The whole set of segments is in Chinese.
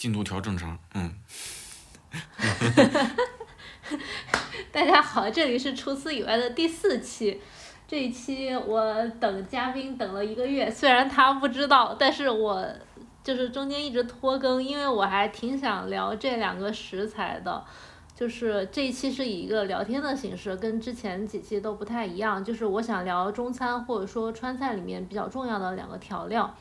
进度条正常，嗯。大家好，这里是除此以外的第四期。这一期我等嘉宾等了一个月，虽然他不知道，但是我就是中间一直拖更，因为我还挺想聊这两个食材的。就是这一期是以一个聊天的形式，跟之前几期都不太一样。就是我想聊中餐或者说川菜里面比较重要的两个调料，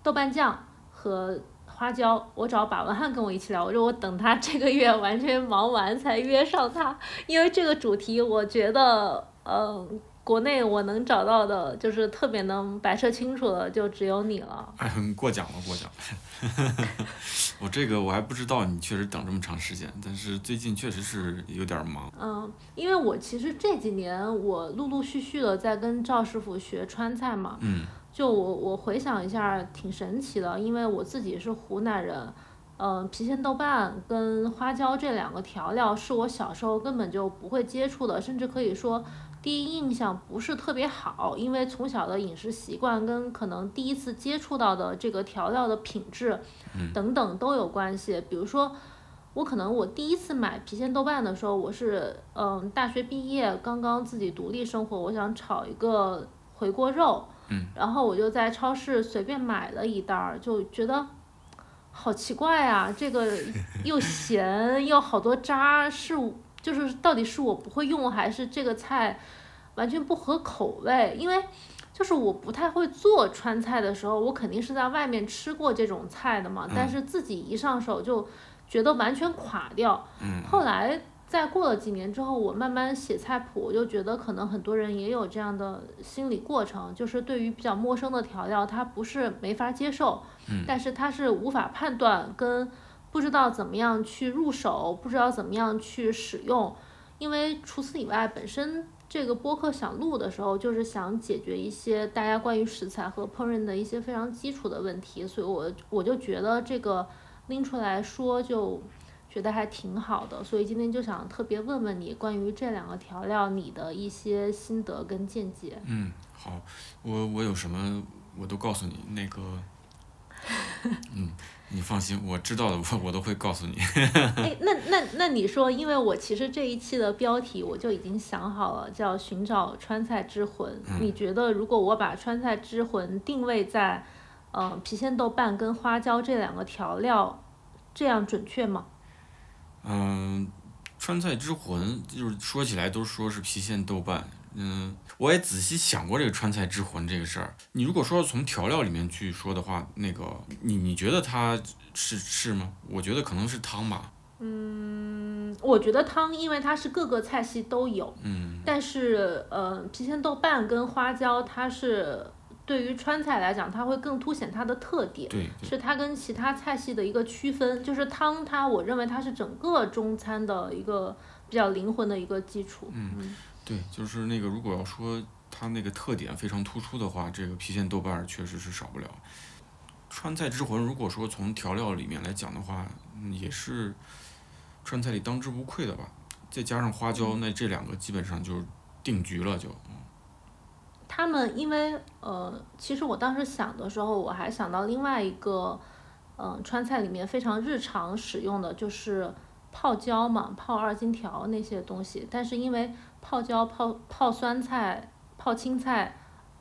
豆瓣酱和。花椒，我找把文翰跟我一起聊，我说我等他这个月完全忙完才约上他，因为这个主题我觉得，呃，国内我能找到的，就是特别能摆设清楚的，就只有你了。哎，过奖了，过奖了。我这个我还不知道，你确实等这么长时间，但是最近确实是有点忙。嗯，因为我其实这几年我陆陆续续的在跟赵师傅学川菜嘛。嗯。就我我回想一下，挺神奇的，因为我自己是湖南人，嗯，郫县豆瓣跟花椒这两个调料是我小时候根本就不会接触的，甚至可以说第一印象不是特别好，因为从小的饮食习惯跟可能第一次接触到的这个调料的品质等等都有关系。比如说，我可能我第一次买郫县豆瓣的时候，我是嗯大学毕业刚刚自己独立生活，我想炒一个回锅肉。然后我就在超市随便买了一袋儿，就觉得好奇怪啊！这个 又咸又好多渣，是就是到底是我不会用，还是这个菜完全不合口味？因为就是我不太会做川菜的时候，我肯定是在外面吃过这种菜的嘛，但是自己一上手就觉得完全垮掉。后来。再过了几年之后，我慢慢写菜谱，我就觉得可能很多人也有这样的心理过程，就是对于比较陌生的调料，他不是没法接受，但是他是无法判断跟不知道怎么样去入手，不知道怎么样去使用。因为除此以外，本身这个播客想录的时候，就是想解决一些大家关于食材和烹饪的一些非常基础的问题，所以我我就觉得这个拎出来说就。觉得还挺好的，所以今天就想特别问问你关于这两个调料你的一些心得跟见解。嗯，好，我我有什么我都告诉你，那个，嗯，你放心，我知道的我我都会告诉你。哎，那那那你说，因为我其实这一期的标题我就已经想好了，叫寻找川菜之魂。你觉得如果我把川菜之魂定位在，嗯，郫县豆瓣跟花椒这两个调料，这样准确吗？嗯，川菜之魂就是说起来都说是郫县豆瓣，嗯，我也仔细想过这个川菜之魂这个事儿。你如果说从调料里面去说的话，那个你你觉得它是是吗？我觉得可能是汤吧。嗯，我觉得汤，因为它是各个菜系都有。嗯。但是呃，郫县豆瓣跟花椒它是。对于川菜来讲，它会更凸显它的特点，是它跟其他菜系的一个区分。就是汤，它我认为它是整个中餐的一个比较灵魂的一个基础。嗯，对，就是那个如果要说它那个特点非常突出的话，这个郫县豆瓣确实是少不了。川菜之魂，如果说从调料里面来讲的话，也是川菜里当之无愧的吧。再加上花椒，那这两个基本上就定局了，就。他们因为呃，其实我当时想的时候，我还想到另外一个，嗯，川菜里面非常日常使用的就是泡椒嘛，泡二荆条那些东西。但是因为泡椒、泡泡酸菜、泡青菜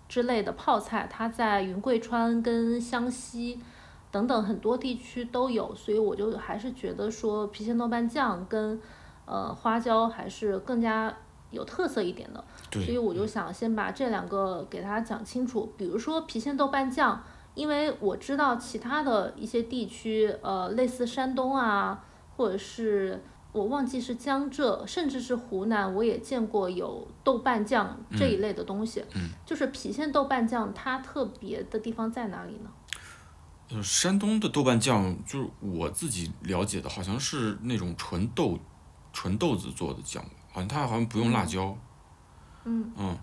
之类的泡菜，它在云贵川跟湘西等等很多地区都有，所以我就还是觉得说郫县豆瓣酱跟呃花椒还是更加。有特色一点的，所以我就想先把这两个给大家讲清楚。比如说郫县豆瓣酱，因为我知道其他的一些地区，呃，类似山东啊，或者是我忘记是江浙，甚至是湖南，我也见过有豆瓣酱这一类的东西。嗯，就是郫县豆瓣酱，它特别的地方在哪里呢？呃，山东的豆瓣酱，就是我自己了解的，好像是那种纯豆、纯豆子做的酱。好像它好像不用辣椒，嗯嗯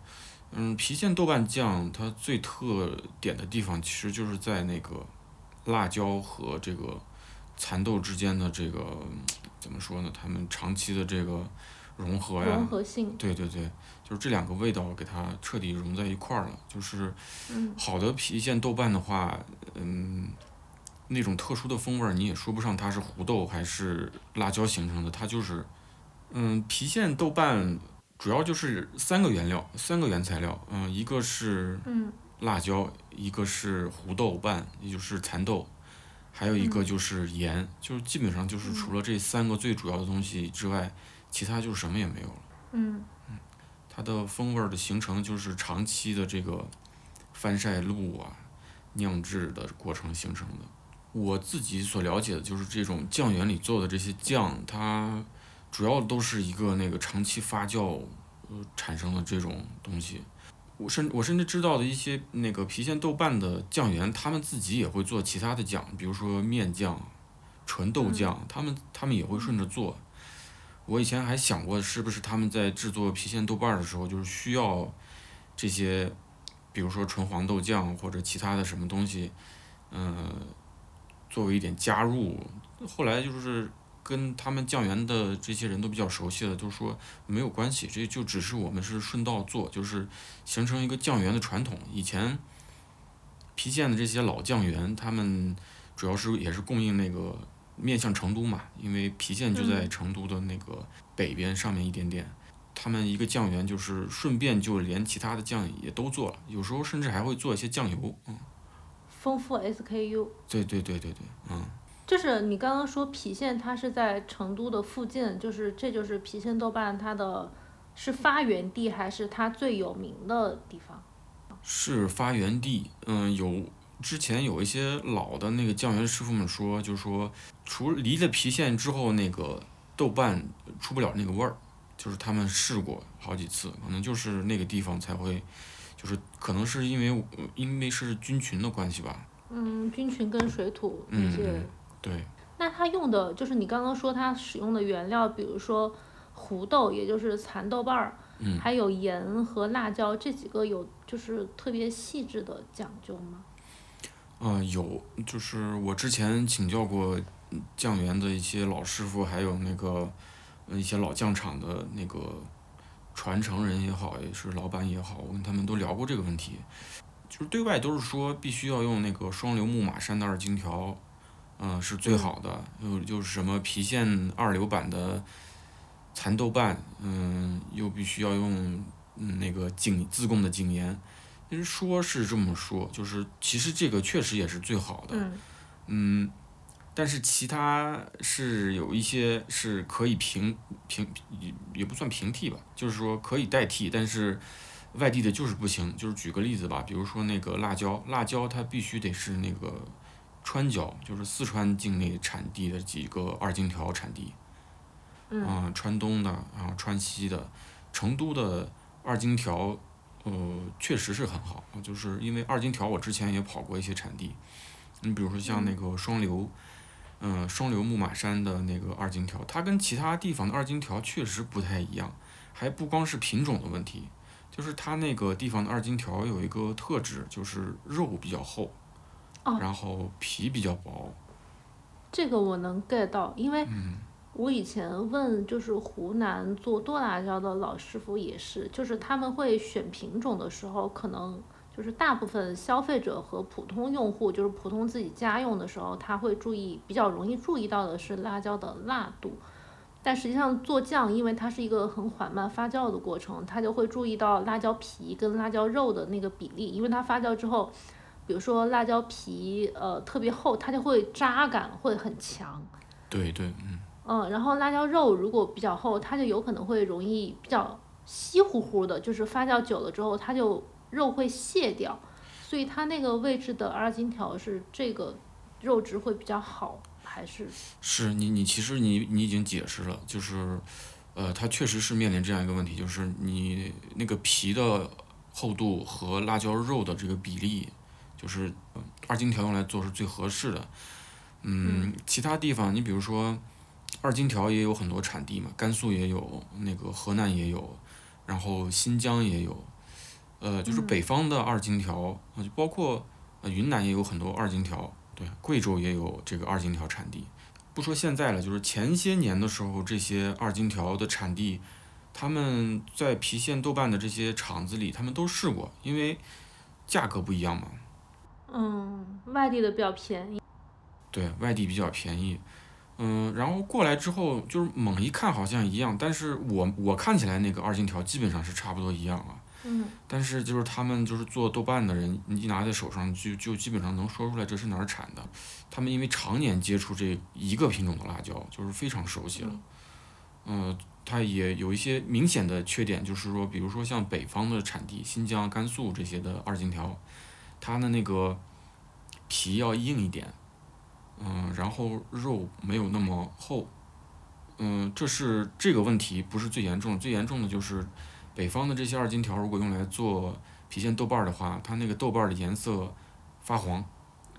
嗯，郫县豆瓣酱它最特点的地方，其实就是在那个辣椒和这个蚕豆之间的这个怎么说呢？它们长期的这个融合呀，融合性，对对对，就是这两个味道给它彻底融在一块儿了。就是好的郫县豆瓣的话，嗯，那种特殊的风味儿，你也说不上它是胡豆还是辣椒形成的，它就是，嗯，郫县豆瓣主要就是三个原料，三个原材料，嗯，一个是嗯辣椒，一个是胡豆瓣，也就是蚕豆，还有一个嗯就是盐，就是基本上就是除了这三个最主要的东西之外，其他就是什么也没有了。嗯它的风味儿的形成就是长期的这个翻晒露啊、酿制的过程形成的。我自己所了解的就是这种酱园里做的这些酱，它主要都是一个那个长期发酵呃产生的这种东西。我甚我甚至知道的一些那个郫县豆瓣的酱园，他们自己也会做其他的酱，比如说面酱、纯豆酱，他们他们也会顺着做。我以前还想过，是不是他们在制作郫县豆瓣儿的时候，就是需要这些，比如说纯黄豆酱或者其他的什么东西，嗯、作为一点加入。后来就是跟他们酱园的这些人都比较熟悉了，就是说没有关系，这就只是我们是顺道做，就是形成一个酱园的传统。以前郫县的这些老酱园，他们主要是也是供应那个面向成都嘛，因为郫县就在嗯成都的那个北边上面一点点。他们一个酱园就是顺便就连其他的酱也都做了，有时候甚至还会做一些酱油。嗯，丰富 SKU。对对对对对，嗯，就是你刚刚说郫县，它是在成都的附近，就是这就是郫县豆瓣它的是发源地还是它最有名的地方？是发源地。嗯，有之前有一些老的那个酱园师傅们说，就是说，除了离了郫县之后，那个豆瓣出不了那个味儿，就是他们试过好几次，可能就是那个地方才会，就是可能是因为呃因为是菌群的关系吧。嗯，菌群跟水土那些。对，那它用的就是你刚刚说它使用的原料，比如说胡豆，也就是蚕豆瓣儿，嗯还有盐和辣椒这几个有就是特别细致的讲究吗？嗯、有，就是我之前请教过嗯酱园的一些老师傅，还有那个呃一些老酱厂的那个传承人也好，也是老板也好，我跟他们都聊过这个问题。就是对外都是说必须要用那个双流木马山的二荆条，嗯、是最好的。又就是什么郫县二流版的蚕豆瓣，嗯，又必须要用嗯那个井自贡的井盐。其实说是这么说，就是其实这个确实也是最好的，嗯嗯，但是其他是有一些是可以平平也也不算平替吧，就是说可以代替，但是外地的就是不行。就是举个例子吧，比如说那个辣椒，辣椒它必须得是那个川椒，就是四川境内产地的几个二荆条产地，嗯。啊、川东的，然后川西的，成都的二荆条，呃，确实是很好，就是因为二荆条我之前也跑过一些产地，你比如说像那个双流，嗯、双流牧马山的那个二荆条，它跟其他地方的二荆条确实不太一样，还不光是品种的问题，就是它那个地方的二荆条有一个特质，就是肉比较厚，哦。然后皮比较薄，这个我能 get 到，因为嗯。我以前问就是湖南做剁辣椒的老师傅也是，就是他们会选品种的时候，可能就是大部分消费者和普通用户，就是普通自己家用的时候，他会注意比较容易注意到的是辣椒的辣度。但实际上做酱，因为它是一个很缓慢发酵的过程，它就会注意到辣椒皮跟辣椒肉的那个比例，因为它发酵之后，比如说辣椒皮呃特别厚，它就会扎感会很强。对对，嗯。嗯，然后辣椒肉如果比较厚，它就有可能会容易比较稀乎乎的，就是发酵久了之后，它就肉会卸掉，所以它那个位置的二荆条是这个肉质会比较好，还是是你，你其实你你已经解释了，就是，呃，它确实是面临这样一个问题，就是你那个皮的厚度和辣椒肉的这个比例，就是呃二荆条用来做是最合适的。嗯，其他地方你比如说，二荆条也有很多产地嘛，甘肃也有，那个河南也有，然后新疆也有，呃，就是嗯北方的二荆条，呃就包括呃云南也有很多二荆条，对，贵州也有这个二荆条产地。不说现在了，就是前些年的时候，这些二荆条的产地，他们在郫县豆瓣的这些厂子里，他们都试过，因为价格不一样嘛。嗯，外地的比较便宜。对，外地比较便宜。嗯，然后过来之后，就是猛一看好像一样，但是我我看起来那个二荆条基本上是差不多一样啊。嗯。但是就是他们就是做豆瓣的人，你一拿在手上就就基本上能说出来这是哪儿产的。他们因为常年接触这一个品种的辣椒，就是非常熟悉了。嗯。它也有一些明显的缺点，就是说，比如说像北方的产地，新疆、甘肃这些的二荆条，它的那个皮要硬一点。嗯，然后肉没有那么厚，嗯，这是这个问题不是最严重，最严重的就是北方的这些二荆条，如果用来做郫县豆瓣儿的话，它那个豆瓣儿的颜色发黄。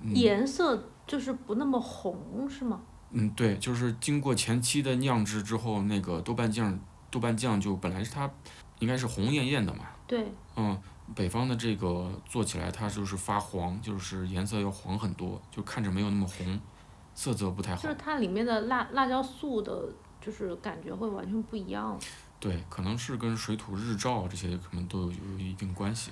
颜色就是不那么红，是吗？嗯，对，就是经过前期的酿制之后，那个豆瓣酱，豆瓣酱就本来是它应该是红艳艳的嘛。对。嗯。北方的这个做起来，它就是发黄，就是颜色要黄很多，就看着没有那么红，色泽不太好。就是它里面的辣辣椒素的，就是感觉会完全不一样。对，可能是跟水土日照这些可能都有有一定关系。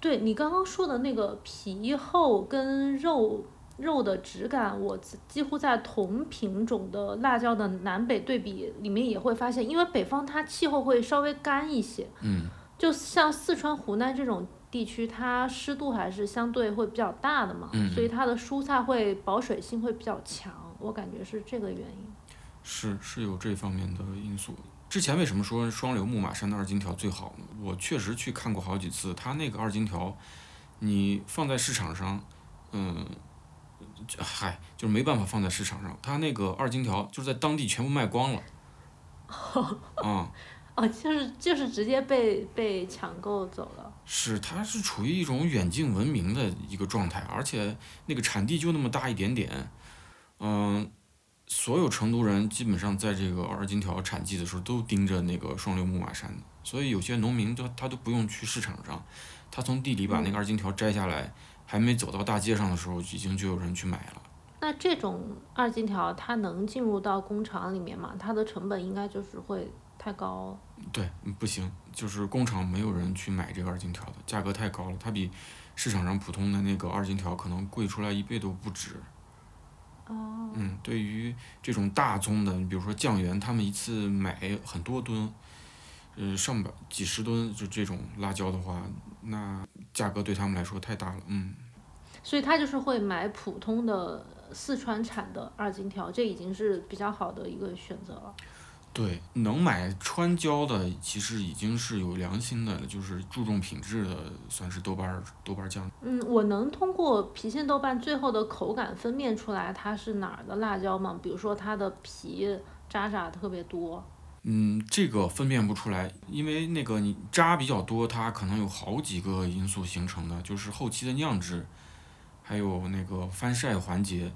对你刚刚说的那个皮厚跟肉肉的质感，我几乎在同品种的辣椒的南北对比里面也会发现，因为北方它气候会稍微干一些。嗯。就像四川、湖南这种地区，它湿度还是相对会比较大的嘛，所以它的蔬菜会保水性会比较强，我感觉是这个原因。是是有这方面的因素。之前为什么说双流木马山的二荆条最好呢？我确实去看过好几次，它那个二荆条，你放在市场上，嗯，嗨，就是没办法放在市场上，它那个二荆条就是在当地全部卖光了。啊。哦，就是就是直接被被抢购走了。是，它是处于一种远近闻名的一个状态，而且那个产地就那么大一点点，嗯，所有成都人基本上在这个二荆条产季的时候都盯着那个双流木马山，所以有些农民都他都不用去市场上，他从地里把那个二荆条摘下来，还没走到大街上的时候，已经就有人去买了。那这种二荆条它能进入到工厂里面吗？它的成本应该就是会。太高了，对，不行，就是工厂没有人去买这个二荆条的，价格太高了，它比市场上普通的那个二荆条可能贵出来一倍都不止。哦。嗯，对于这种大宗的，你比如说酱园，他们一次买很多吨，呃，上百几十吨就这种辣椒的话，那价格对他们来说太大了，嗯。所以他就是会买普通的四川产的二荆条，这已经是比较好的一个选择了。对，能买川椒的其实已经是有良心的，就是注重品质的，算是豆瓣儿豆瓣酱。嗯，我能通过郫县豆瓣最后的口感分辨出来它是哪儿的辣椒吗？比如说它的皮渣渣特别多。嗯，这个分辨不出来，因为那个你渣比较多，它可能有好几个因素形成的，就是后期的酿制，还有那个翻晒环节，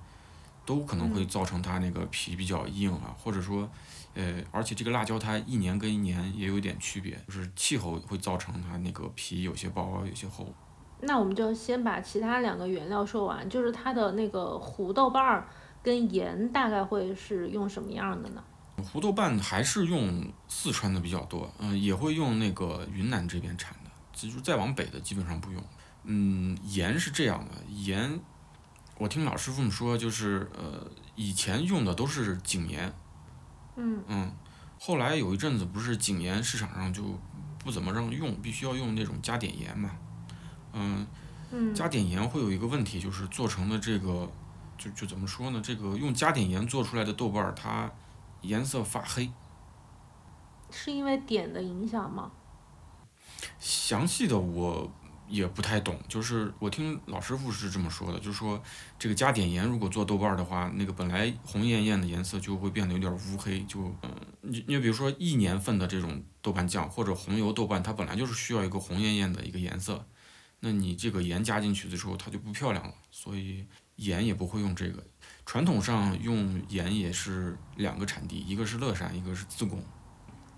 都可能会造成它那个皮比较硬啊，或者说。呃，而且这个辣椒它一年跟一年也有点区别，就是气候会造成它那个皮有些薄，有些厚。那我们就先把其他两个原料说完，就是它的那个胡豆瓣儿跟盐大概会是用什么样的呢？胡豆瓣还是用四川的比较多，嗯，也会用那个云南这边产的，就是再往北的基本上不用。嗯，盐是这样的，盐，我听老师傅们说，就是呃，以前用的都是井盐。嗯嗯，后来有一阵子不是井盐市场上就不怎么让用，必须要用那种加碘盐嘛。嗯，加碘盐会有一个问题，就是做成的这个，就就怎么说呢？这个用加碘盐做出来的豆瓣儿，它颜色发黑。是因为碘的影响吗？详细的我。也不太懂，就是我听老师傅是这么说的，就是说这个加碘盐如果做豆瓣儿的话，那个本来红艳艳的颜色就会变得有点乌黑，就嗯，你你比如说一年份的这种豆瓣酱或者红油豆瓣，它本来就是需要一个红艳艳的一个颜色，那你这个盐加进去的时候，它就不漂亮了，所以盐也不会用这个。传统上用盐也是两个产地，一个是乐山，一个是自贡。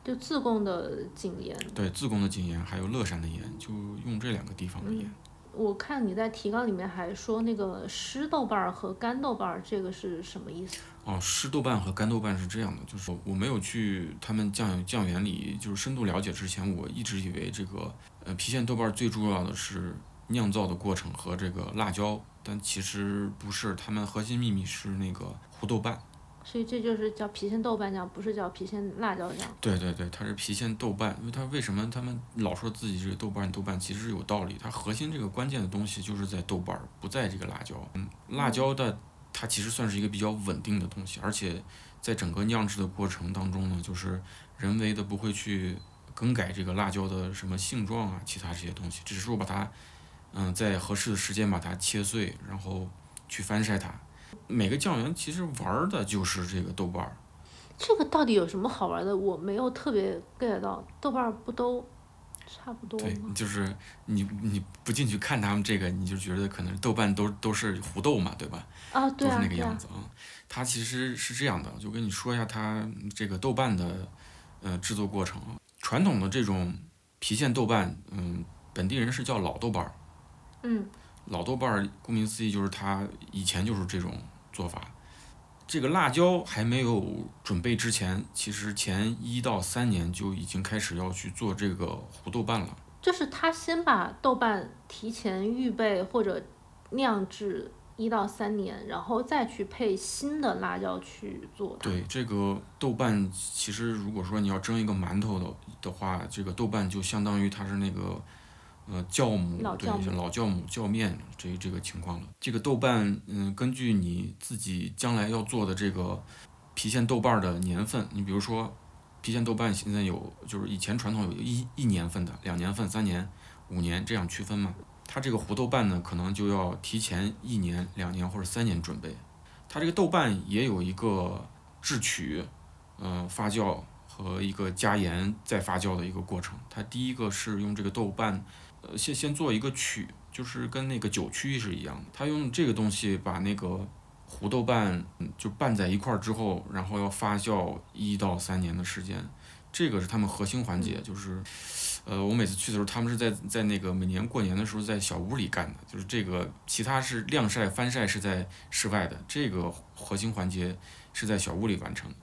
就自贡的井盐，对，自贡的井盐，还有乐山的盐，就用这两个地方的盐。我看你在提纲里面还说那个湿豆瓣儿和干豆瓣儿，这个是什么意思？哦，湿豆瓣和干豆瓣是这样的，就是我没有去他们酱酱园里就是深度了解之前，我一直以为这个呃郫县豆瓣最重要的是酿造的过程和这个辣椒，但其实不是，他们核心秘密是那个胡豆瓣。所以这就是叫郫县豆瓣酱，不是叫郫县辣椒酱。对对对，它是郫县豆瓣，因为它为什么他们老说自己这个豆瓣豆瓣，其实是有道理。它核心这个关键的东西就是在豆瓣，不在这个辣椒。嗯，辣椒的它其实算是一个比较稳定的东西，而且在整个酿制的过程当中呢，就是人为的不会去更改这个辣椒的什么性状啊，其他这些东西，只是说把它，嗯，在合适的时间把它切碎，然后去翻晒它。每个酱园其实玩儿的就是这个豆瓣儿。这个到底有什么好玩的？我没有特别 get 到，豆瓣儿不都差不多对，就是你你不进去看他们这个，你就觉得可能豆瓣都都是胡豆嘛，对吧？啊，都是对啊，都是，那个样子啊。它其实是这样的，就跟你说一下它这个豆瓣的呃制作过程啊。传统的这种郫县豆瓣，嗯，本地人是叫老豆瓣儿。嗯，老豆瓣儿顾名思义就是它以前就是这种做法。这个辣椒还没有准备之前，其实前一到三年就已经开始要去做这个胡豆瓣了。就是他先把豆瓣提前预备或者酿制一到三年，然后再去配新的辣椒去做。对这个豆瓣，其实如果说你要蒸一个馒头的的话，这个豆瓣就相当于它是那个呃酵母，对老酵母老酵面这这个情况了。这个豆瓣，嗯，根据你自己将来要做的这个郫县豆瓣儿的年份，你比如说郫县豆瓣现在有，就是以前传统有一一年份的、两年份、三年、五年这样区分嘛。它这个胡豆瓣呢，可能就要提前一年、两年或者三年准备。它这个豆瓣也有一个制取，呃，发酵和一个加盐再发酵的一个过程。它第一个是用这个豆瓣，呃，先先做一个曲，就是跟那个酒曲是一样的。它用这个东西把那个胡豆瓣嗯就拌在一块儿之后，然后要发酵一到三年的时间。这个是他们核心环节，就是，呃，我每次去的时候，他们是在在那个每年过年的时候在小屋里干的，就是这个其他是晾晒、翻晒是在室外的，这个核心环节是在小屋里完成的。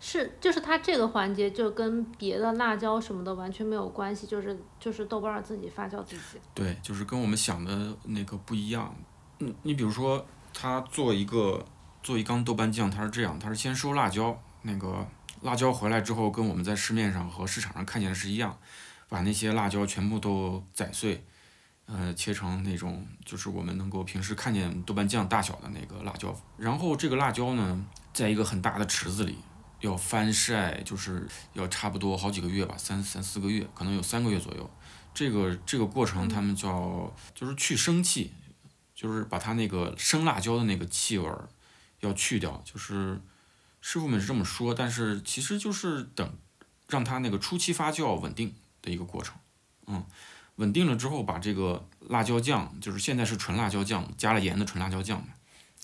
是，就是它这个环节就跟别的辣椒什么的完全没有关系，就是就是豆瓣儿自己发酵自己。对，就是跟我们想的那个不一样。嗯，你比如说，他做一个做一缸豆瓣酱，它是这样，它是先收辣椒，那个辣椒回来之后，跟我们在市面上和市场上看见的是一样，把那些辣椒全部都宰碎，呃，切成那种就是我们能够平时看见豆瓣酱大小的那个辣椒。然后这个辣椒呢，在一个很大的池子里。要翻晒，就是要差不多好几个月吧，三三四个月，可能有三个月左右。这个这个过程他们叫就是去生气，就是把它那个生辣椒的那个气味儿要去掉，就是师傅们是这么说，但是其实就是等让它那个初期发酵稳定的一个过程，嗯，稳定了之后把这个辣椒酱，就是现在是纯辣椒酱，加了盐的纯辣椒酱嘛，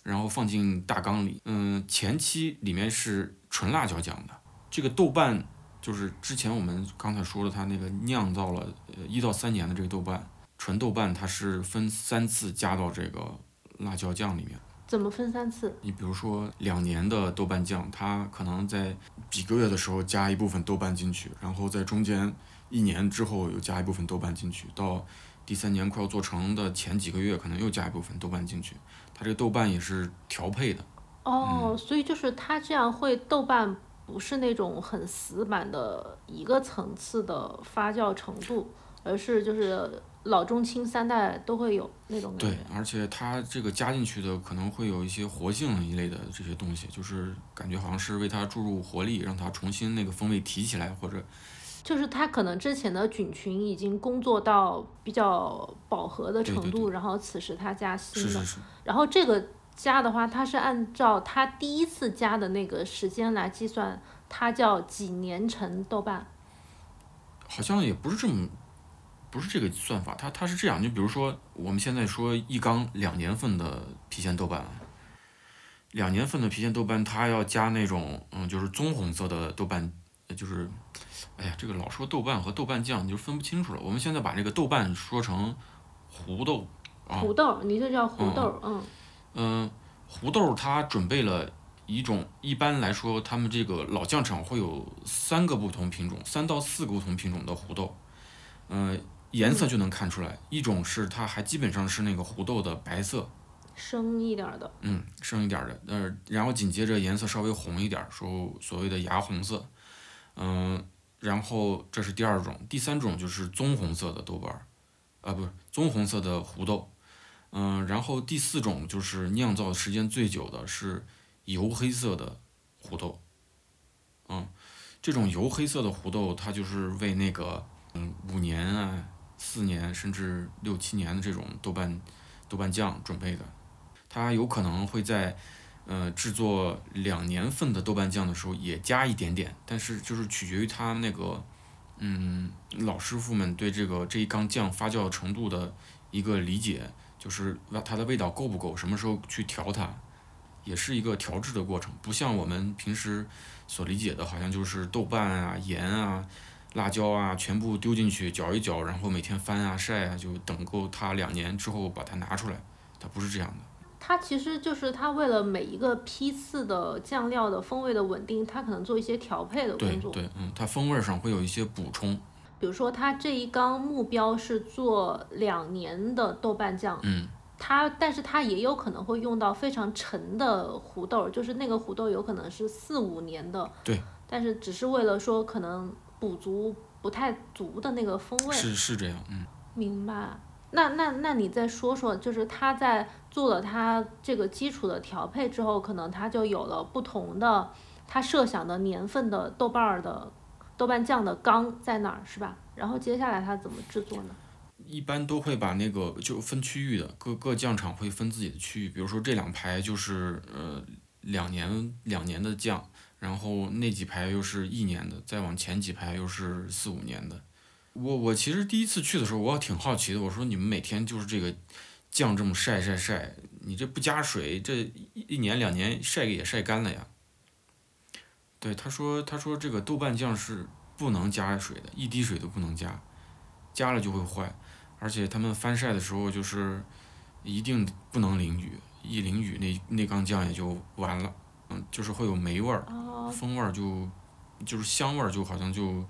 然后放进大缸里，嗯，前期里面是纯辣椒酱的，这个豆瓣。就是之前我们刚才说了，它那个酿造了呃一到三年的这个豆瓣，纯豆瓣它是分三次加到这个辣椒酱里面。怎么分三次？你比如说两年的豆瓣酱，它可能在几个月的时候加一部分豆瓣进去，然后在中间一年之后又加一部分豆瓣进去，到第三年快要做成的前几个月可能又加一部分豆瓣进去。它这个豆瓣也是调配的。哦，所以就是它这样会豆瓣不是那种很死板的一个层次的发酵程度，而是就是老中青三代都会有那种感对。，而且它这个加进去的可能会有一些活性一类的这些东西，就是感觉好像是为它注入活力，让它重新那个风味提起来，或者就是它可能之前的菌群已经工作到比较饱和的程度，对对对然后此时它加新的，是是是，然后这个加的话，它是按照它第一次加的那个时间来计算，它叫几年陈豆瓣。好像也不是这么，不是这个算法，它它是这样，就比如说我们现在说一缸两年份的郫县豆瓣，两年份的郫县豆瓣，它要加那种嗯，就是棕红色的豆瓣，呃就是，哎呀，这个老说豆瓣和豆瓣酱，你就分不清楚了。我们现在把这个豆瓣说成胡豆啊，胡豆儿，你就叫胡豆儿，嗯嗯，胡豆儿它准备了一种，一般来说，他们这个老酱厂会有三个不同品种，三到四个不同品种的胡豆。嗯、颜色就能看出来。一种是它还基本上是那个胡豆的白色，深一点的，嗯，深一点儿的，呃，然后紧接着颜色稍微红一点儿，说所谓的牙红色，嗯，然后这是第二种，第三种就是棕红色的豆瓣儿，啊，不是棕红色的胡豆，嗯，然后第四种就是酿造时间最久的是油黑色的胡豆，嗯，这种油黑色的胡豆，它就是为那个嗯五年啊、四年甚至六七年的这种豆瓣豆瓣酱准备的。它有可能会在，呃，制作两年份的豆瓣酱的时候也加一点点，但是就是取决于它那个，嗯，老师傅们对这个这一缸酱发酵程度的一个理解，就是那它的味道够不够，什么时候去调它，也是一个调制的过程，不像我们平时所理解的，好像就是豆瓣啊、盐啊、辣椒啊全部丢进去搅一搅，然后每天翻啊晒啊，就等够它两年之后把它拿出来，它不是这样的。它其实就是它为了每一个批次的酱料的风味的稳定，它可能做一些调配的工作。对对，嗯，它风味上会有一些补充。比如说，它这一缸目标是做两年的豆瓣酱，嗯，它但是它也有可能会用到非常陈的胡豆，就是那个胡豆有可能是四五年的。对。但是只是为了说可能补足不太足的那个风味。是是这样，嗯。明白。那那那你再说说，就是他在做了他这个基础的调配之后，可能他就有了不同的他设想的年份的豆瓣儿的豆瓣酱的缸在哪儿，是吧？然后接下来他怎么制作呢？一般都会把那个就分区域的，各各酱厂会分自己的区域，比如说这两排就是呃两年两年的酱，然后那几排又是一年的，再往前几排又是四五年的。我我其实第一次去的时候，我挺好奇的。我说你们每天就是这个酱这么晒晒晒，你这不加水，这一年两年晒也晒干了呀。对，他说他说这个豆瓣酱是不能加水的，一滴水都不能加，加了就会坏。而且他们翻晒的时候就是一定不能淋雨，一淋雨那那缸酱也就完了。嗯，就是会有霉味儿，风味儿就就是香味儿就好像就。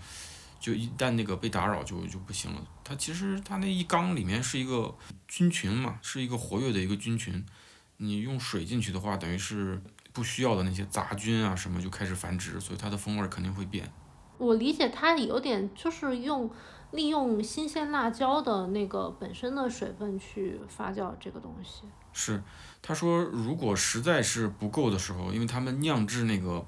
就一旦那个被打扰就就不行了。它其实它那一缸里面是一个菌群嘛，是一个活跃的一个菌群。你用水进去的话，等于是不需要的那些杂菌啊什么就开始繁殖，所以它的风味肯定会变。我理解它有点就是用利用新鲜辣椒的那个本身的水分去发酵这个东西。是，他说如果实在是不够的时候，因为他们酿制那个。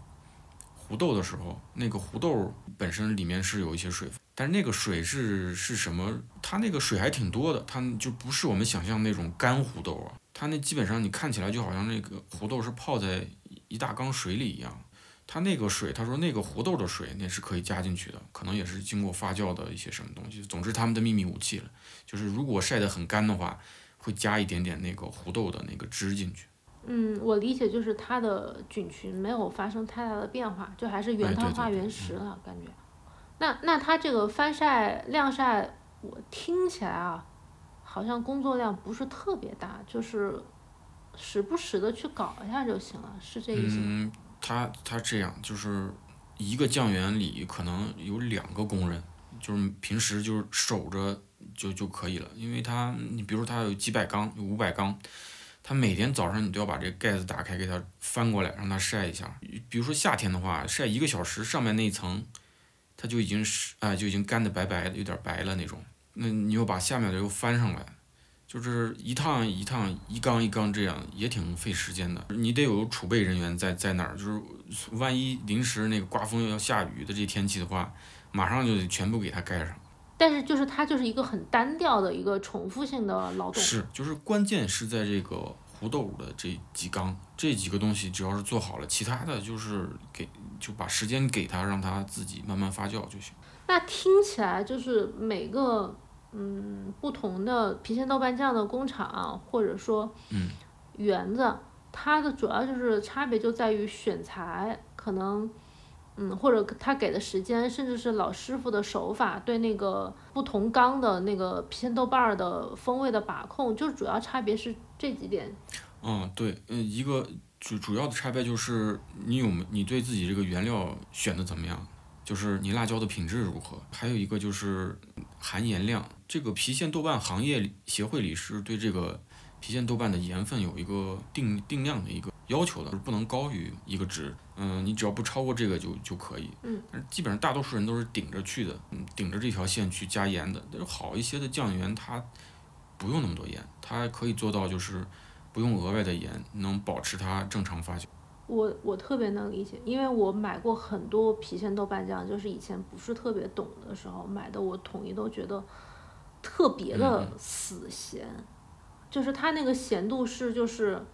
胡豆的时候，那个胡豆本身里面是有一些水分，但是那个水是是什么？它那个水还挺多的，它就不是我们想象那种干胡豆啊，它那基本上你看起来就好像那个胡豆是泡在一大缸水里一样。它那个水，他说那个胡豆的水那是可以加进去的，可能也是经过发酵的一些什么东西。总之，他们的秘密武器了，就是如果晒得很干的话，会加一点点那个胡豆的那个汁进去。嗯，我理解就是它的菌群没有发生太大的变化，就还是原汤化原食了感觉。那那它这个翻晒晾晒，我听起来啊，好像工作量不是特别大，就是时不时的去搞一下就行了，是这意思吗？嗯，它它这样就是一个酱园里可能有两个工人，就是平时就是守着就就可以了，因为它你比如说他有几百缸，有五百缸。它每天早上你都要把这盖子打开，给它翻过来，让它晒一下。比如说夏天的话，晒一个小时，上面那一层，它就已经是啊，就已经干的白白的，有点白了那种。那你又把下面的又翻上来，就是一趟一趟，一缸一缸这样，也挺费时间的。你得有储备人员在在那儿，就是万一临时那个刮风要下雨的这天气的话，马上就得全部给它盖上。但是就是它就是一个很单调的一个重复性的劳动。是，就是关键是在这个胡豆的这几缸，这几个东西只要是做好了，其他的就是给就把时间给它，让它自己慢慢发酵就行。那听起来就是每个嗯不同的郫县豆瓣酱的工厂或者说嗯园子，它的主要就是差别就在于选材可能。嗯，或者他给的时间，甚至是老师傅的手法，对那个不同缸的那个郫县豆瓣儿的风味的把控，就主要差别是这几点。嗯，对，嗯，一个主主要的差别就是你有没你对自己这个原料选的怎么样，就是你辣椒的品质如何，还有一个就是含盐量。这个郫县豆瓣行业协会里是对这个郫县豆瓣的盐分有一个定定量的一个要求的，就是不能高于一个值。嗯，你只要不超过这个就就可以。嗯。但是基本上大多数人都是顶着去的，嗯，顶着这条线去加盐的。但是好一些的酱园它不用那么多盐，它可以做到就是不用额外的盐，能保持它正常发酵。我我特别能理解，因为我买过很多郫县豆瓣酱，就是以前不是特别懂的时候买的，我统一都觉得特别的死咸，就是它那个咸度是就是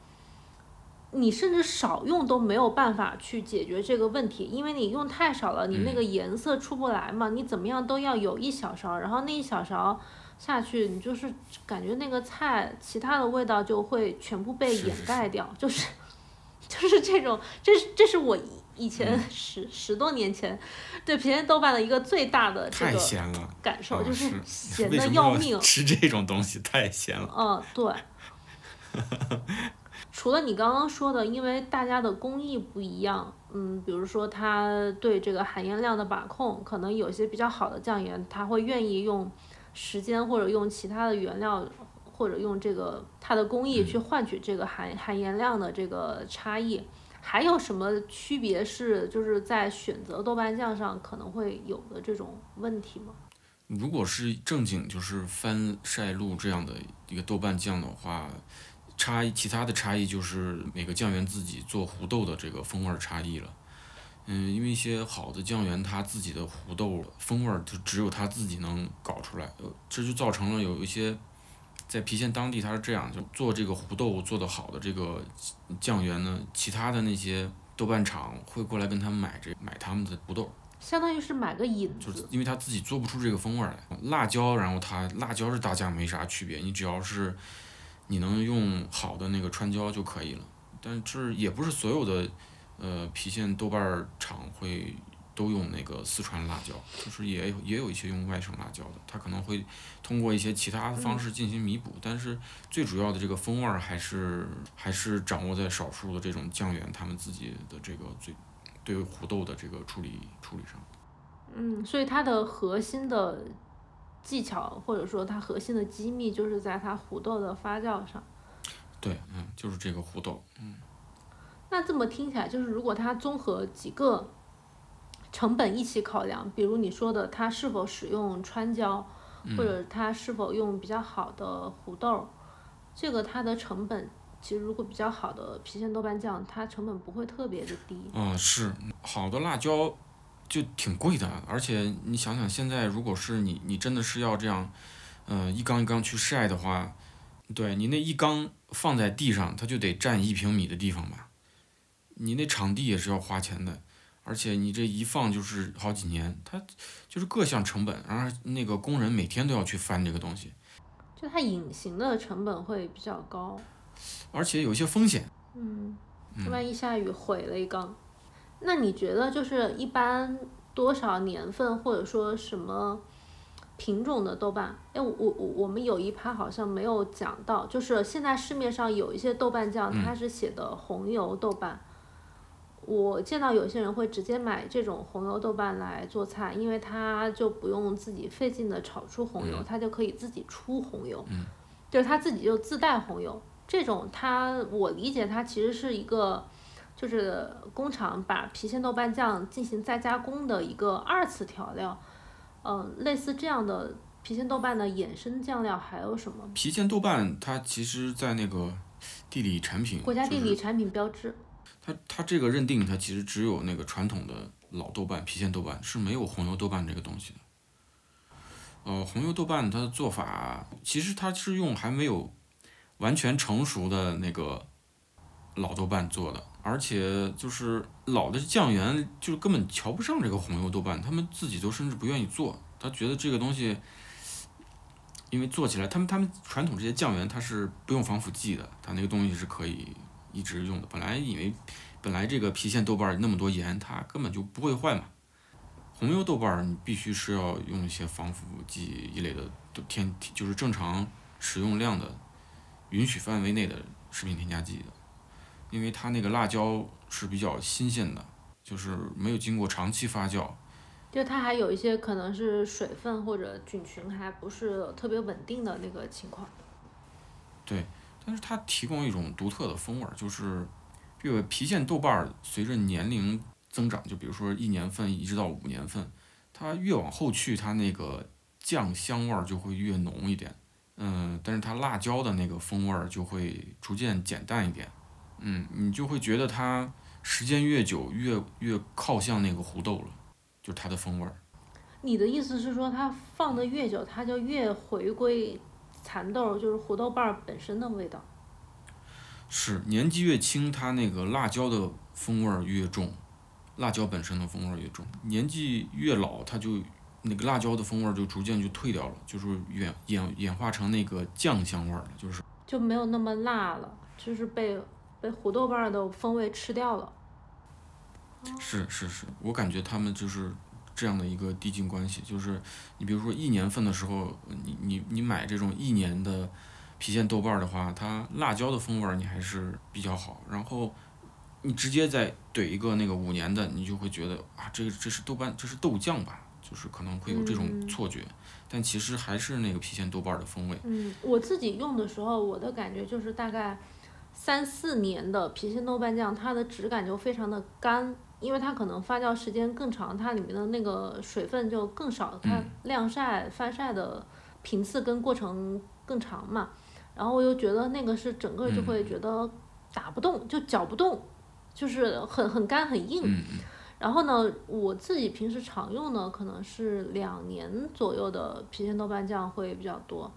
你甚至少用都没有办法去解决这个问题，因为你用太少了，你那个颜色出不来嘛，你怎么样都要有一小勺，然后那一小勺下去，你就是感觉那个菜其他的味道就会全部被掩盖掉，就是。就是这种，这是这是我以前十十多年前对郫县豆瓣的一个最大的这个感受，就是咸的要命。吃这种东西太咸了。嗯，对。除了你刚刚说的，因为大家的工艺不一样，嗯，比如说他对这个含盐量的把控，可能有些比较好的酱园，他会愿意用时间或者用其他的原料。或者用这个它的工艺去换取这个含含盐量的这个差异，还有什么区别是就是在选择豆瓣酱上可能会有的这种问题吗？如果是正经就是翻晒露这样的一个豆瓣酱的话，差异其他的差异就是每个酱园自己做胡豆的这个风味差异了。嗯，因为一些好的酱园，它自己的胡豆风味就只有它自己能搞出来，这就造成了有一些。在郫县当地，他是这样，就做这个胡豆做得好的这个酱园呢，其他的那些豆瓣厂会过来跟他们买这买他们的胡豆，相当于是买个引子，就是因为他自己做不出这个风味来。辣椒，然后它辣椒是大酱没啥区别，你只要是你能用好的那个川椒就可以了。但是也不是所有的呃郫县豆瓣儿厂会。都用那个四川辣椒，就是也有也有一些用外省辣椒的，它可能会通过一些其他的方式进行弥补，但是最主要的这个风味儿还是还是掌握在少数的这种酱园他们自己的这个最对胡豆的这个处理处理上。嗯，所以它的核心的技巧或者说它核心的机密就是在它胡豆的发酵上。对，嗯，就是这个胡豆，嗯。那这么听起来，就是如果它综合几个。成本一起考量，比如你说的，它是否使用川椒，或者它是否用比较好的胡豆，这个它的成本其实如果比较好的郫县豆瓣酱，它成本不会特别的低。嗯，是好的辣椒就挺贵的，而且你想想现在，如果是你你真的是要这样，嗯，一缸一缸去晒的话，对你那一缸放在地上，它就得占一平米的地方吧，你那场地也是要花钱的。而且你这一放就是好几年，它就是各项成本，然后那个工人每天都要去翻这个东西，就它隐形的成本会比较高，而且有一些风险。嗯，万一下雨毁了一缸，那你觉得就是一般多少年份或者说什么品种的豆瓣？哎，我我我们有一趴好像没有讲到，就是现在市面上有一些豆瓣酱，它是写的红油豆瓣。我见到有些人会直接买这种红油豆瓣来做菜，因为他就不用自己费劲的炒出红油，他就可以自己出红油，就是他自己就自带红油。这种他我理解它其实是一个，就是工厂把郫县豆瓣酱进行再加工的一个二次调料。嗯，类似这样的郫县豆瓣的衍生酱料还有什么？郫县豆瓣它其实在那个地理产品，国家地理产品标志。它它这个认定，它其实只有那个传统的老豆瓣、郫县豆瓣是没有红油豆瓣这个东西的。呃，红油豆瓣它的做法，其实它是用还没有完全成熟的那个老豆瓣做的，而且就是老的酱园就是根本瞧不上这个红油豆瓣，他们自己都甚至不愿意做，他觉得这个东西，因为做起来，他们他们传统这些酱园它是不用防腐剂的，它那个东西是可以。一直用的，本来以为，本来这个郫县豆瓣那么多盐，它根本就不会坏嘛。红油豆瓣你必须是要用一些防腐剂一类的，都添就是正常使用量的允许范围内的食品添加剂的，因为它那个辣椒是比较新鲜的，就是没有经过长期发酵，就它还有一些可能是水分或者菌群还不是特别稳定的那个情况。对，但是它提供一种独特的风味儿，就是这个郫县豆瓣儿随着年龄增长，就比如说一年份一直到五年份，它越往后去，它那个酱香味儿就会越浓一点。嗯，但是它辣椒的那个风味儿就会逐渐减淡一点。嗯，你就会觉得它时间越久越越靠向那个胡豆了，就是它的风味儿。你的意思是说，它放的越久，它就越回归蚕豆，就是胡豆瓣儿本身的味道。是年纪越轻，它那个辣椒的风味儿越重，辣椒本身的风味儿越重。年纪越老，它就那个辣椒的风味儿就逐渐就退掉了，就是演演演化成那个酱香味儿了，就是就没有那么辣了，就是被被胡豆瓣儿的风味吃掉了。是是是，我感觉他们就是这样的一个递进关系，就是你比如说一年份的时候，你你你买这种一年的郫县豆瓣儿的话，它辣椒的风味儿你还是比较好，然后你直接再怼一个那个五年的，你就会觉得啊，这个这是豆瓣，这是豆酱吧，就是可能会有这种嗯错觉，但其实还是那个郫县豆瓣儿的风味。嗯，我自己用的时候，我的感觉就是大概三四年的郫县豆瓣酱，它的质感就非常的干，因为它可能发酵时间更长，它里面的那个水分就更少，它嗯晾晒、翻晒的频次跟过程更长嘛。然后我又觉得那个是整个就嗯会觉得打不动，就搅不动，就是很很干很硬。然后呢，我自己平时常用的，可能是两年左右的郫县豆瓣酱会比较多。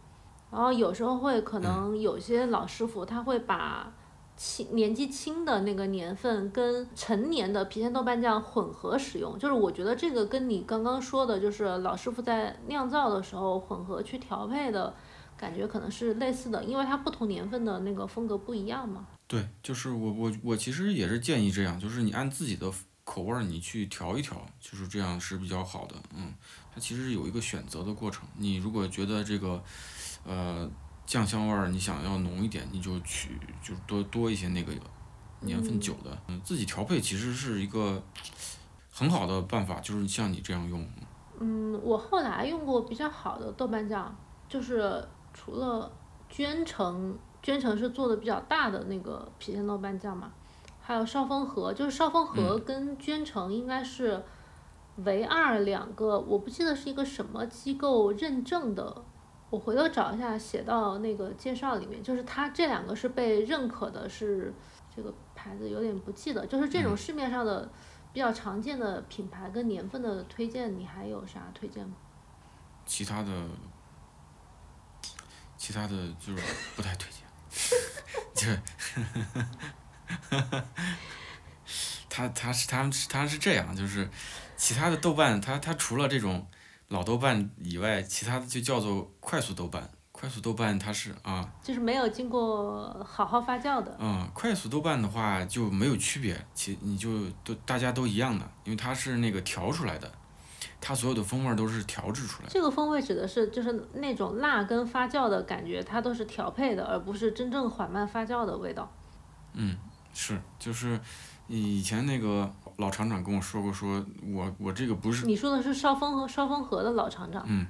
然后有时候会可能有些老师傅他会把轻年纪轻的那个年份跟成年的郫县豆瓣酱混合使用，就是我觉得这个跟你刚刚说的，就是老师傅在酿造的时候混合去调配的感觉可能是类似的，因为它不同年份的那个风格不一样嘛。对，就是我我我其实也是建议这样，就是你按自己的口味儿你去调一调，就是这样是比较好的。嗯，它其实有一个选择的过程。你如果觉得这个，呃，酱香味儿你想要浓一点，你就取就多多一些那个年份久的。嗯，自己调配其实是一个很好的办法，就是像你这样用。嗯，我后来用过比较好的豆瓣酱，就是除了娟城，娟城是做的比较大的那个郫县豆瓣酱嘛，还有少峰河，就是少峰河跟娟城应该是唯二两个，我不记得是一个什么机构认证的，我回头找一下，写到那个介绍里面，就是它这两个是被认可的，是这个牌子有点不记得，就是这种市面上的比较常见的品牌跟年份的推荐，你还有啥推荐吗？其他的，其他的就是不太推荐。就 是，他他是他是他是这样，就是其他的豆瓣，它它除了这种老豆瓣以外，其他的就叫做快速豆瓣。快速豆瓣它是啊，就是没有经过好好发酵的。嗯，快速豆瓣的话就没有区别，其你就都大家都一样的，因为它是那个调出来的，它所有的风味儿都是调制出来的。这个风味指的是就是那种辣跟发酵的感觉，它都是调配的，而不是真正缓慢发酵的味道。嗯，是，就是以前那个老厂长跟我说过，说我我这个不是，你说的是烧风和烧风河的老厂长，嗯，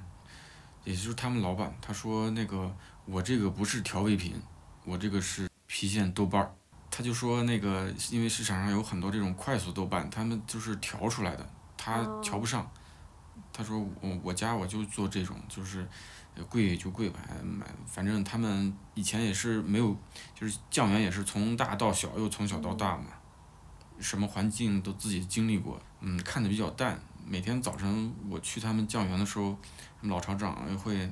也就是他们老板，他说那个我这个不是调味品，我这个是郫县豆瓣儿。他就说那个，因为市场上有很多这种快速豆瓣，他们就是调出来的，他哦调不上。他说我我家我就做这种，就是呃贵也就贵吧，买反正他们以前也是没有，就是酱园也是从大到小，又从小到大嘛，什么环境都自己经历过，嗯，看的比较淡。每天早晨我去他们酱园的时候，老厂长也会，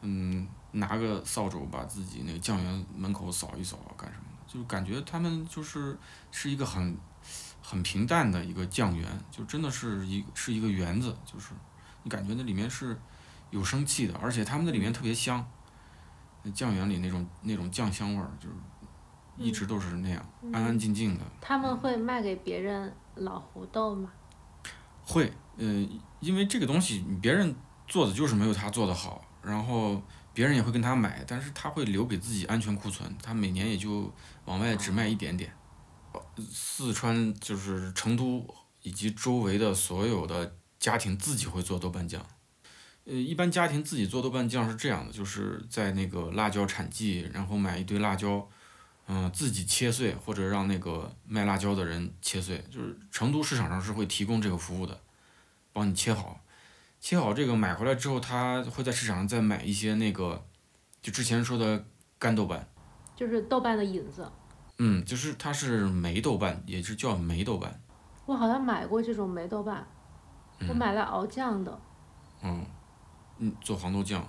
嗯，拿个扫帚把自己那个酱园门口扫一扫，干什么的，就感觉他们就是是一个很很平淡的一个酱园，就真的是一是一个园子，就是你感觉那里面是有生气的，而且他们那里面特别香，那酱园里那种那种酱香味儿，就是一直都是那样、安安静静的。他们会卖给别人老胡豆吗？会，嗯、因为这个东西别人做的就是没有他做的好，然后别人也会跟他买，但是他会留给自己安全库存，他每年也就往外只卖一点点。四川就是成都以及周围的所有的家庭自己会做豆瓣酱。呃，一般家庭自己做豆瓣酱是这样的，就是在那个辣椒产季，然后买一堆辣椒，嗯、自己切碎，或者让那个卖辣椒的人切碎，就是成都市场上是会提供这个服务的，帮你切好，切好这个买回来之后，他会在市场上再买一些那个，就之前说的干豆瓣，就是豆瓣的影子。嗯，就是它是霉豆瓣，也是叫霉豆瓣，我好像买过这种霉豆瓣，我买来熬酱的。嗯，嗯，做黄豆酱，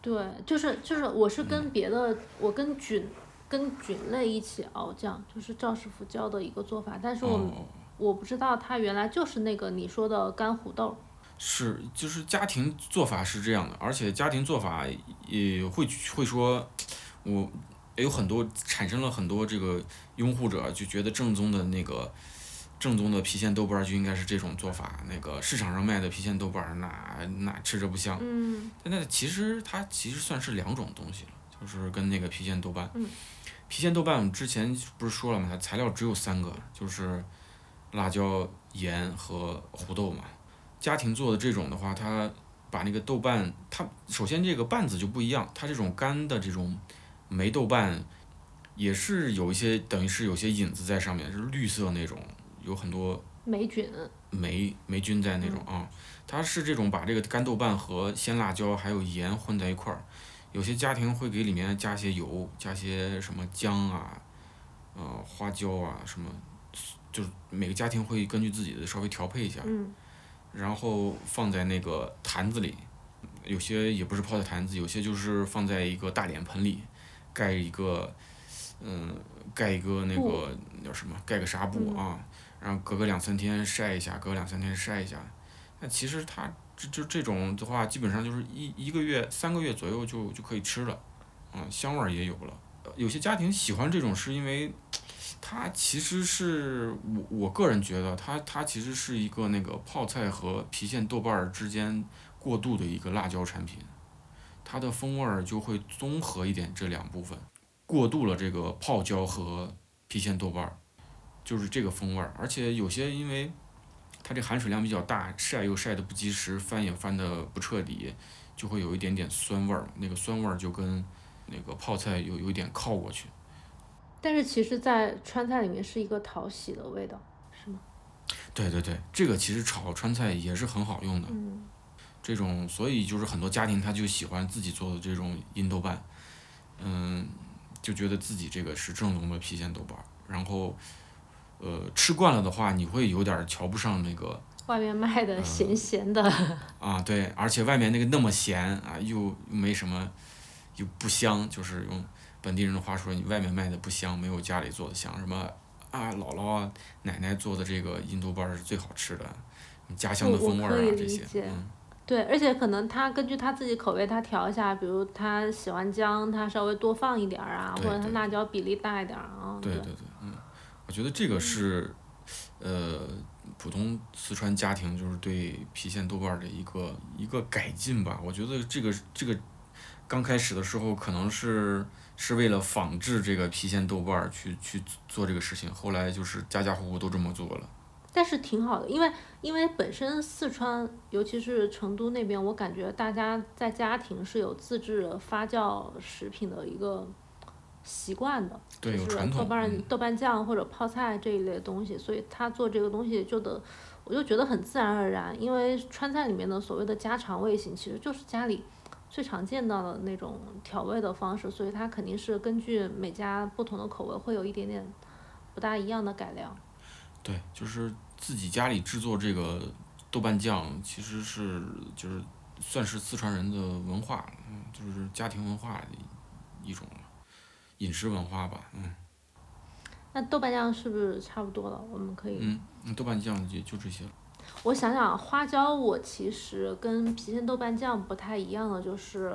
对，就是就是，我是跟别的，我跟菌跟菌类一起熬酱，就是赵师傅教的一个做法，但是我、哦，我不知道它原来就是那个你说的干胡豆。是，就是家庭做法是这样的，而且家庭做法也会会说，我有很多产生了很多这个拥护者就觉得正宗的那个正宗的郫县豆瓣儿就应该是这种做法，那个市场上卖的郫县豆瓣儿那那吃着不香，嗯。但那其实它其实算是两种东西了，就是跟那个郫县豆瓣，嗯郫县豆瓣我们之前不是说了吗？它材料只有三个，就是辣椒、盐和胡豆嘛。家庭做的这种的话，它把那个豆瓣，它首先这个瓣子就不一样，它这种干的这种霉豆瓣，也是有一些等于是有些影子在上面，是绿色那种，有很多霉菌。霉霉菌在那种啊，它是这种把这个干豆瓣和鲜辣椒还有盐混在一块儿，有些家庭会给里面加些油，加些什么姜啊，呃花椒啊什么，就是每个家庭会根据自己的稍微调配一下，嗯然后放在那个坛子里，有些也不是泡在坛子，有些就是放在一个大脸盆里，盖一个，嗯，盖一个那个叫什么，盖个纱布嗯啊，然后隔个两三天晒一下，隔两三天晒一下。那其实它这就这种的话，基本上就是一一个月、三个月左右就就可以吃了，嗯，香味儿也有了。有些家庭喜欢这种，是因为它其实是我我个人觉得它它其实是一个那个泡菜和郫县豆瓣儿之间过渡的一个辣椒产品，它的风味儿就会综合一点这两部分，过渡了这个泡椒和郫县豆瓣儿，就是这个风味儿。而且有些因为它这含水量比较大，晒又晒得不及时，翻也翻得不彻底，就会有一点点酸味儿，那个酸味儿就跟那个泡菜有有一点靠过去。但是其实，在川菜里面是一个讨喜的味道，是吗？对对对，这个其实炒川菜也是很好用的。嗯这种，所以就是很多家庭他就喜欢自己做的这种阴豆瓣，嗯，就觉得自己这个是正宗的郫县豆瓣儿。然后，呃，吃惯了的话，你会有点儿瞧不上那个外面卖的咸咸的。啊，对，而且外面那个那么咸啊，又又没什么，又不香，就是用本地人的话说，你外面卖的不香，没有家里做的香。什么啊，姥姥啊、奶奶做的这个印度包儿是最好吃的，家乡的风味儿啊这些，嗯。对，而且可能他根据他自己口味，他调一下，比如他喜欢姜，他稍微多放一点儿啊，或者他辣椒比例大一点儿啊。对对对，嗯，我觉得这个是，呃，普通四川家庭就是对郫县豆瓣的一个一个改进吧。我觉得这个这个刚开始的时候可能是是为了仿制这个郫县豆瓣去去做这个事情，后来就是家家户户都这么做了。但是挺好的，因为因为本身四川，尤其是成都那边，我感觉大家在家庭是有自制发酵食品的一个习惯的，对，就是有传统。豆瓣嗯豆瓣酱或者泡菜这一类东西，所以他做这个东西就得，我就觉得很自然而然，因为川菜里面的所谓的家常味型，其实就是家里最常见到的那种调味的方式，所以它肯定是根据每家不同的口味会有一点点不大一样的改良。对，就是自己家里制作这个豆瓣酱，其实是就是算是四川人的文化，嗯，就是家庭文化的一一种饮食文化吧，嗯那豆瓣酱是不是差不多了？我们可以，嗯，那豆瓣酱也就这些了。我想想，花椒我其实跟郫县豆瓣酱不太一样的就是，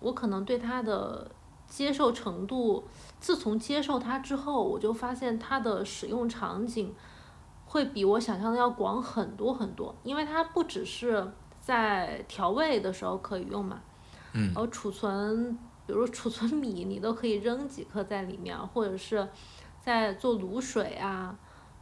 我可能对它的接受程度，自从接受它之后，我就发现它的使用场景会比我想象的要广很多很多，因为它不只是在调味的时候可以用嘛，嗯然后储存，比如储存米，你都可以扔几颗在里面，或者是在做卤水啊，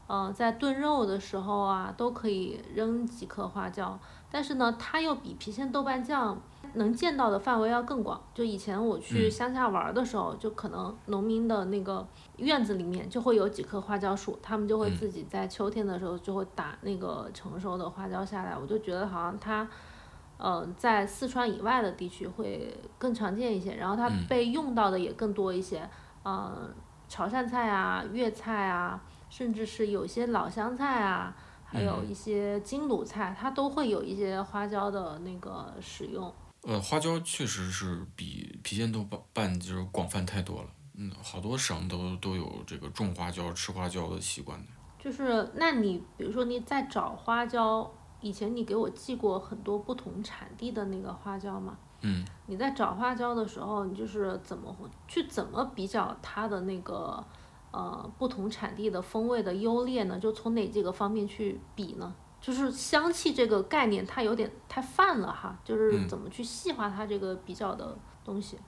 呃，在炖肉的时候啊，都可以扔几颗花椒。但是呢，它又比郫县豆瓣酱能见到的范围要更广。就以前我去嗯乡下玩儿的时候，就可能农民的那个院子里面就会有几棵花椒树，他们就会嗯自己在秋天的时候就会打那个成熟的花椒下来。我就觉得好像它。呃，在四川以外的地区会更常见一些，然后它嗯被用到的也更多一些。呃，潮汕菜啊、粤菜啊，甚至是有些老湘菜啊，还有嗯一些京鲁菜，它都会有一些花椒的那个使用。呃，花椒确实是比郫县豆瓣瓣就是广泛太多了。嗯，好多省都都有这个种花椒、吃花椒的习惯的。就是，那你比如说你在找花椒，以前你给我寄过很多不同产地的那个花椒嘛？嗯，你在找花椒的时候，你就是怎么会去怎么比较它的那个呃不同产地的风味的优劣呢？就从哪几个方面去比呢？就是香气这个概念，它有点太泛了哈，就是嗯怎么去细化它这个比较的东西。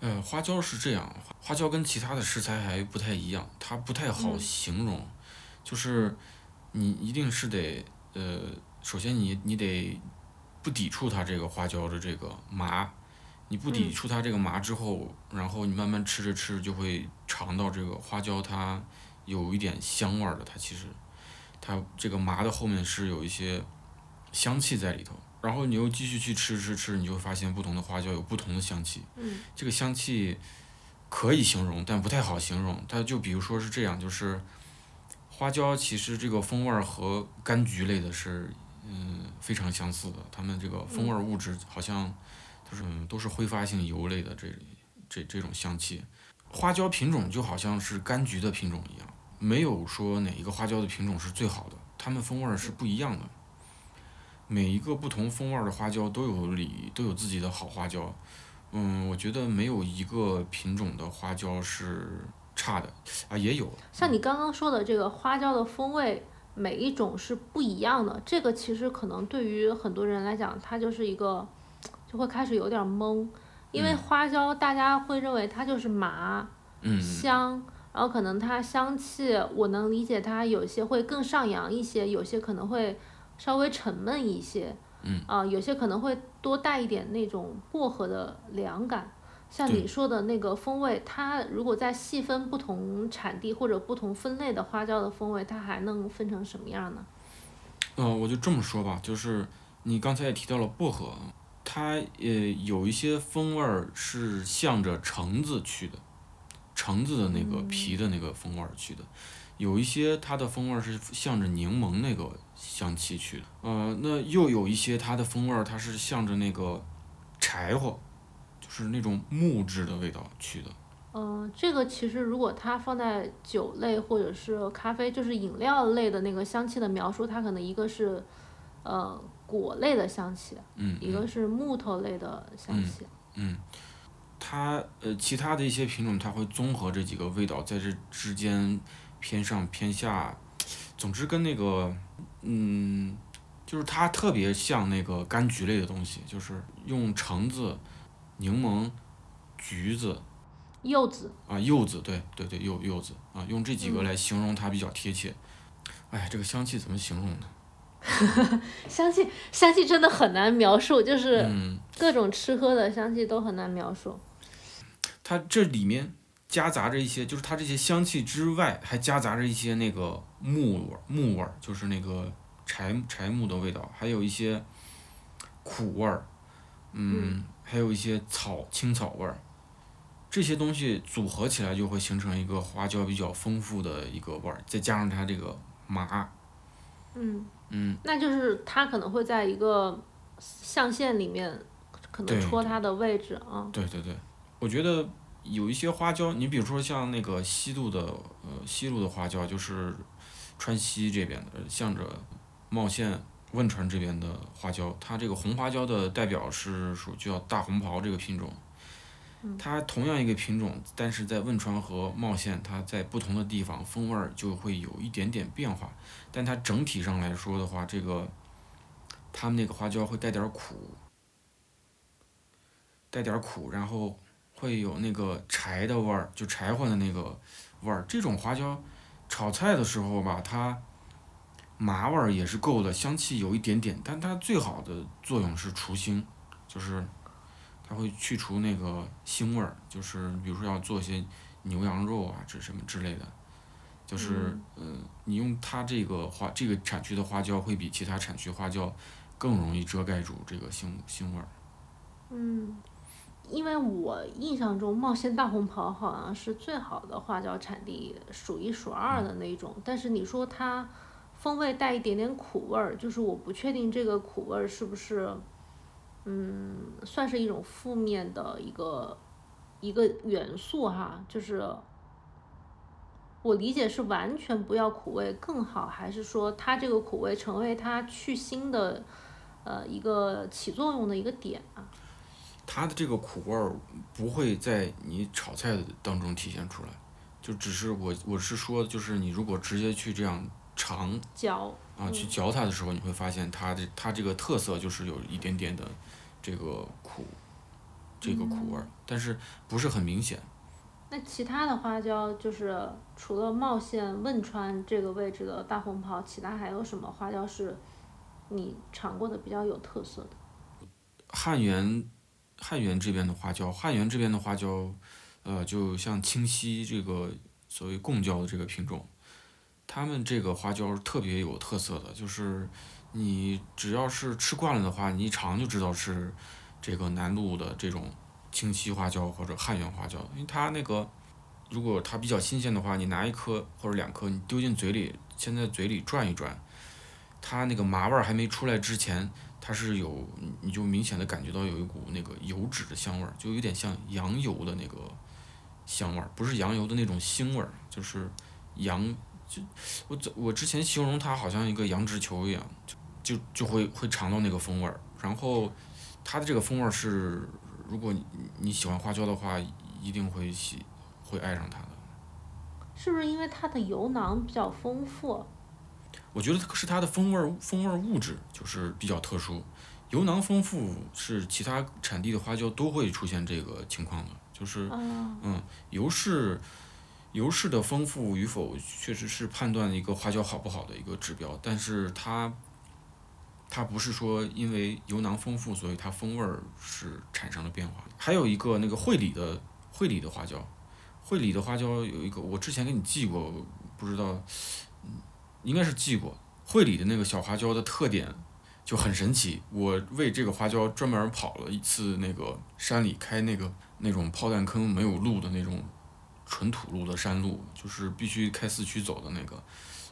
呃，花椒是这样，花椒跟其他的食材还不太一样，它不太好嗯形容，就是你一定是得呃，首先你你得不抵触它这个花椒的这个麻，你不抵嗯触它这个麻之后，然后你慢慢吃着吃着就会尝到这个花椒它有一点香味儿的，它其实它这个麻的后面是有一些香气在里头。然后你又继续去吃吃吃，你就会发现不同的花椒有不同的香气。嗯这个香气可以形容，但不太好形容。它就比如说是这样，就是花椒其实这个风味儿和柑橘类的是嗯非常相似的，它们这个风味物质好像就是、都是挥发性油类的这这这种香气。花椒品种就好像是柑橘的品种一样，没有说哪一个花椒的品种是最好的，它们风味儿是不一样的。每一个不同风味儿的花椒都有理都有自己的好花椒，嗯，我觉得没有一个品种的花椒是差的啊，也有，像你刚刚说的这个花椒的风味，每一种是不一样的。这个其实可能对于很多人来讲，它就是一个就会开始有点懵，因为嗯花椒大家会认为它就是麻嗯香，然后可能它香气，我能理解它有些会更上扬一些，有些可能会稍微沉闷一些，嗯啊、有些可能会多带一点那种薄荷的凉感。像你说的那个风味，它如果再细分不同产地或者不同分类的花椒的风味，它还能分成什么样呢？嗯、我就这么说吧，就是你刚才也提到了薄荷，它呃有一些风味儿是向着橙子去的，橙子的那个皮的那个风味儿去的，有一些它的风味儿是向着柠檬那个香气去的，呃，那又有一些它的风味儿它是向着那个柴火，就是那种木质的味道去的。嗯、这个其实如果它放在酒类或者是咖啡，就是饮料类的那个香气的描述，它可能一个是呃果类的香气，嗯，一个是木头类的香气。嗯，它呃其他的一些品种，它会综合这几个味道，在这之间偏上偏下，总之跟那个嗯，就是它特别像那个柑橘类的东西，就是用橙子、柠檬、橘子柚子，啊柚子，对对对柚柚子啊，用这几个嗯来形容它比较贴切。哎，这个香气怎么形容呢？香气香气真的很难描述，就是嗯，各种吃喝的香气都很难描述。它这里面夹杂着一些，就是它这些香气之外，还夹杂着一些那个木味儿，木味儿，就是那个柴柴木的味道，还有一些苦味儿，嗯，还有一些草青草味儿，这些东西组合起来就会形成一个花椒比较丰富的一个味儿，再加上它这个麻，嗯，嗯，那就是它可能会在一个象限里面，可能戳它的位置啊。对对对，我觉得有一些花椒，你比如说像那个西路的呃西路的花椒，就是川西这边的，向着茂县汶川这边的花椒，它这个红花椒的代表是属叫大红袍这个品种。它同样一个品种，但是在汶川和茂县，它在不同的地方风味儿就会有一点点变化，但它整体上来说的话，这个他们那个花椒会带点苦，带点苦，然后会有那个柴的味儿，就柴火的那个味儿。这种花椒，炒菜的时候吧，它麻味儿也是够的，香气有一点点，但它最好的作用是除腥，就是它会去除那个腥味儿，就是比如说要做些牛羊肉啊，这什么之类的，就是嗯、呃你用它这个花这个产区的花椒会比其他产区花椒更容易遮盖住这个腥腥味儿。嗯，因为我印象中茂县大红袍好像是最好的花椒产地，数一数二的那种。但是你说它风味带一点点苦味儿，就是我不确定这个苦味儿是不是，嗯，算是一种负面的一个一个元素哈，就是。我理解是完全不要苦味更好，还是说它这个苦味成为它去腥的，呃，一个起作用的一个点啊？它的这个苦味儿不会在你炒菜当中体现出来，就只是我我是说，就是你如果直接去这样尝嚼啊去嚼它的时候，你会发现它的它这个特色就是有一点点的这个苦，这个苦味儿，但是不是很明显。那其他的花椒，就是除了茂县汶川这个位置的大红袍，其他还有什么花椒是你尝过的比较有特色的？汉源，汉源这边的花椒，汉源这边的花椒，呃，就像清溪这个所谓贡椒的这个品种，他们这个花椒特别有特色的，就是你只要是吃惯了的话，你一尝就知道是这个南路的这种清溪花椒或者汉源花椒，因为它那个如果它比较新鲜的话，你拿一颗或者两颗，你丢进嘴里，先在嘴里转一转，它那个麻味儿还没出来之前。它是有，你就明显的感觉到有一股那个油脂的香味儿，就有点像羊油的那个香味儿，不是羊油的那种腥味儿，就是羊就我我之前形容它好像一个羊脂球一样，就就就会会尝到那个风味儿。然后它的这个风味儿是，如果你你喜欢花椒的话，一定会喜会爱上它的。是不是因为它的油囊比较丰富？我觉得是它的风味儿风味儿物质就是比较特殊，油囊丰富是其他产地的花椒都会出现这个情况的，就是嗯油室油室的丰富与否确实是判断一个花椒好不好的一个指标，但是它它不是说因为油囊丰富所以它风味儿是产生了变化。还有一个那个会理的会理的花椒，会理的花椒有一个我之前给你寄过，不知道。应该是寄过，会里的那个小花椒的特点就很神奇。我为这个花椒专门跑了一次那个山里开那个那种炮弹坑没有路的那种纯土路的山路，就是必须开四驱走的那个。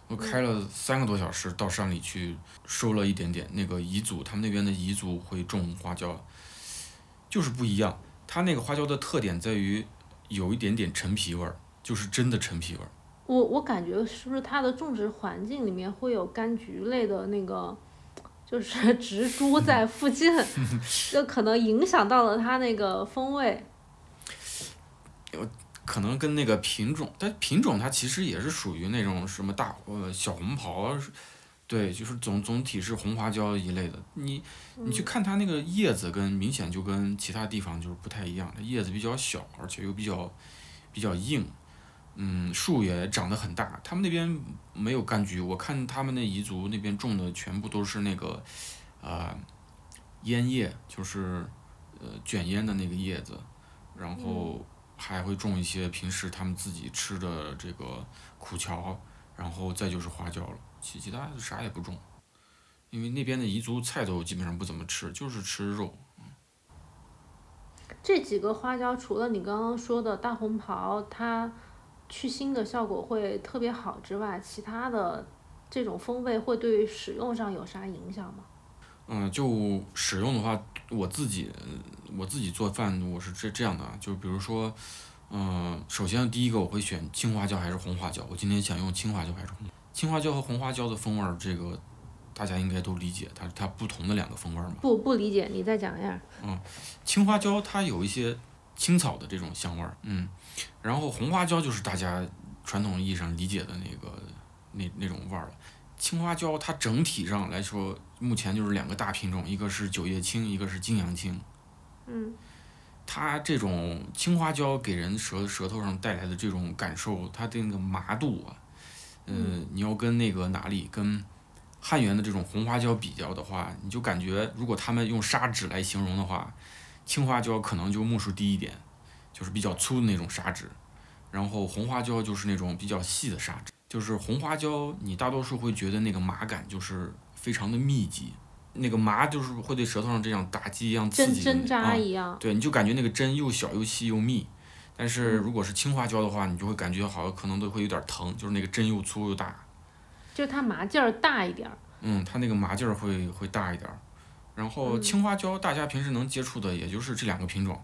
我开了三个多小时到山里去收了一点点那个彝族，他们那边的彝族会种花椒，就是不一样。它那个花椒的特点在于有一点点陈皮味儿，就是真的陈皮味儿。我我感觉是不是它的种植环境里面会有柑橘类的那个，就是 植株在附近，就可能影响到了它那个风味。可能跟那个品种，但品种它其实也是属于那种什么大呃小红袍，对，就是总总体是红花椒一类的。你你去看它那个叶子，跟明显就跟其他地方就是不太一样，它叶子比较小，而且又比较比较硬。嗯，树也长得很大。他们那边没有柑橘，我看他们那彝族那边种的全部都是那个，啊，烟叶，就是呃卷烟的那个叶子，然后还会种一些平时他们自己吃的这个苦荞，然后再就是花椒了，其其他啥也不种，因为那边的彝族菜都基本上不怎么吃，就是吃肉。这几个花椒除了你刚刚说的大红袍，它。去腥的效果会特别好之外，其他的这种风味会对使用上有啥影响吗？嗯，就使用的话，我自己我自己做饭我是这这样的，就比如说，嗯，首先第一个我会选青花椒还是红花椒？我今天想用青花椒还是红？青花椒和红花椒的风味儿，这个大家应该都理解，它它不同的两个风味儿嘛。不不理解，你再讲一下。嗯，青花椒它有一些青草的这种香味儿，嗯。然后红花椒就是大家传统意义上理解的那个那那种味儿了。青花椒它整体上来说，目前就是两个大品种，一个是九叶青，一个是金阳青。嗯。它这种青花椒给人舌舌头上带来的这种感受，它的那个麻度啊，嗯，你要跟那个哪里跟汉源的这种红花椒比较的话，你就感觉如果他们用砂纸来形容的话，青花椒可能就目数低一点，就是比较粗的那种砂纸，然后红花椒就是那种比较细的砂纸。就是红花椒，你大多数会觉得那个麻感就是非常的密集，那个麻就是会对舌头上这样打击一样刺针激啊一样。对，你就感觉那个针又小又细又密。但是如果是青花椒的话，你就会感觉好像可能都会有点疼，就是那个针又粗又大。就是它麻劲儿大一点儿。嗯，它那个麻劲儿会会大一点儿。然后嗯青花椒，大家平时能接触的也就是这两个品种。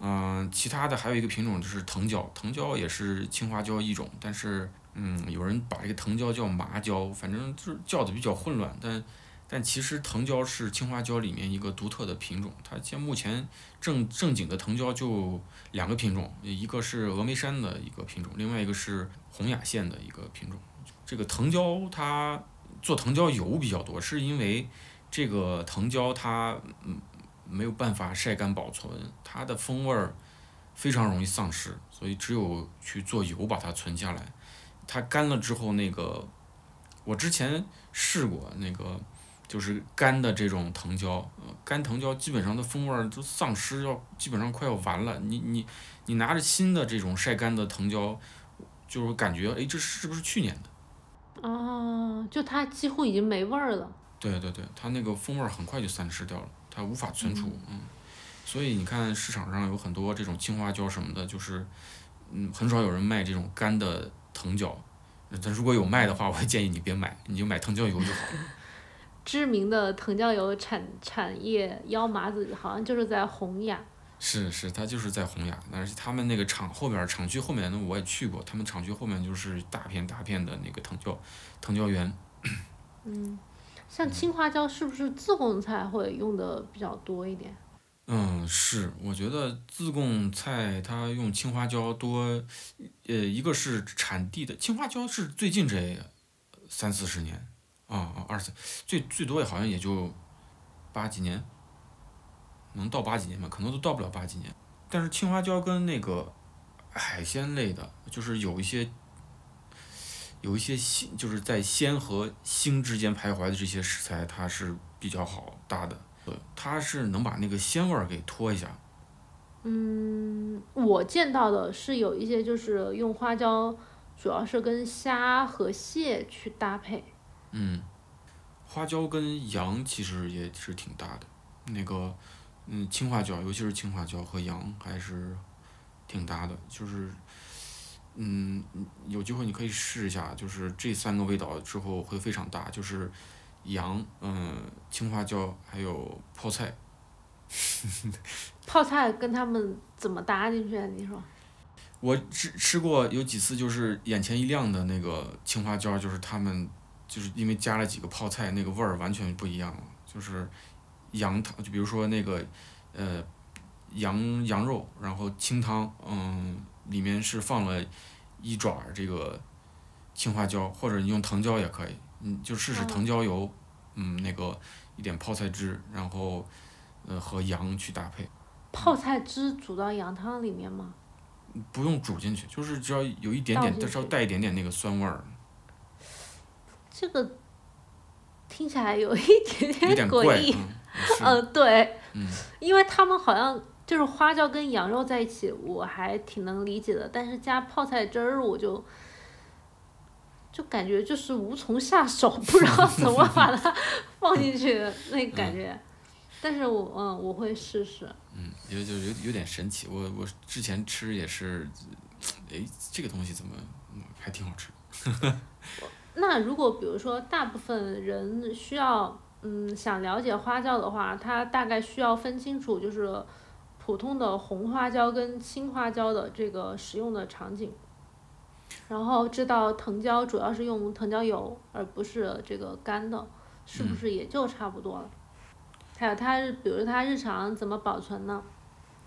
嗯、其他的还有一个品种就是藤椒，藤椒也是青花椒一种，但是嗯，有人把这个藤椒叫麻椒，反正就是叫的比较混乱，但但其实藤椒是青花椒里面一个独特的品种，它现目前正正经的藤椒就两个品种，一个是峨眉山的一个品种，另外一个是洪雅县的一个品种。这个藤椒它做藤椒油比较多，是因为这个藤椒它嗯没有办法晒干保存，它的风味儿非常容易丧失，所以只有去做油把它存下来。它干了之后，那个我之前试过那个就是干的这种藤椒，呃干藤椒基本上的风味儿都丧失，要基本上快要完了。你你你拿着新的这种晒干的藤椒，就是感觉哎这是不是去年的？哦，就它几乎已经没味儿了。对对对，它那个风味儿很快就散失掉了，它无法存储，嗯，所以你看市场上有很多这种青花椒什么的，就是，嗯，很少有人卖这种干的藤椒，但如果有卖的话，我会建议你别买，你就买藤椒油就好了。知名的藤椒油产产业幺麻子好像就是在洪雅。是是，它就是在洪雅，但是他们那个厂后边厂区后面呢，我也去过，他们厂区后面就是大片大片的那个藤椒藤椒园。嗯，像青花椒是不是自贡菜会用的比较多一点？嗯，嗯是，我觉得自贡菜它用青花椒多，呃，一个是产地的青花椒是最近这三四十年，啊啊二三，最最多也好像也就八几年，能到八几年吧？可能都到不了八几年。但是青花椒跟那个海鲜类的，就是有一些有一些腥，就是在鲜和腥之间徘徊的这些食材，它是比较好搭的。对，它是能把那个鲜味儿给拖一下。嗯，我见到的是有一些就是用花椒，主要是跟虾和蟹去搭配。嗯，花椒跟羊其实也是挺搭的。那个，嗯，青花椒，尤其是青花椒和羊还是挺搭的。就是，嗯，有机会你可以试一下，就是这三个味道之后会非常搭，就是羊，嗯，青花椒还有泡菜。泡菜跟他们怎么搭进去啊？你说？我吃吃过有几次，就是眼前一亮的那个青花椒，就是他们就是因为加了几个泡菜，那个味儿完全不一样了。就是羊汤，就比如说那个呃羊羊肉，然后清汤，嗯，里面是放了一爪儿这个青花椒，或者你用藤椒也可以，你就试试哦藤椒油，嗯，那个一点泡菜汁，然后呃和羊去搭配。泡菜汁煮到羊汤里面吗？不用煮进去，就是只要有一点点，倒进去但是要带一点点那个酸味儿，这个听起来有一点点怪，诡异。嗯，对，嗯，因为他们好像就是花椒跟羊肉在一起，我还挺能理解的，但是加泡菜汁儿，我就就感觉就是无从下手，不知道怎么把它放进去的 那感觉。但是我嗯，我会试试。嗯，有就有有点神奇。我我之前吃也是，哎，这个东西怎么嗯还挺好吃？那如果比如说大部分人需要嗯想了解花椒的话，它大概需要分清楚就是普通的红花椒跟青花椒的这个使用的场景，然后知道藤椒主要是用藤椒油而不是这个干的，是不是也就差不多了？还有它，比如它日常怎么保存呢？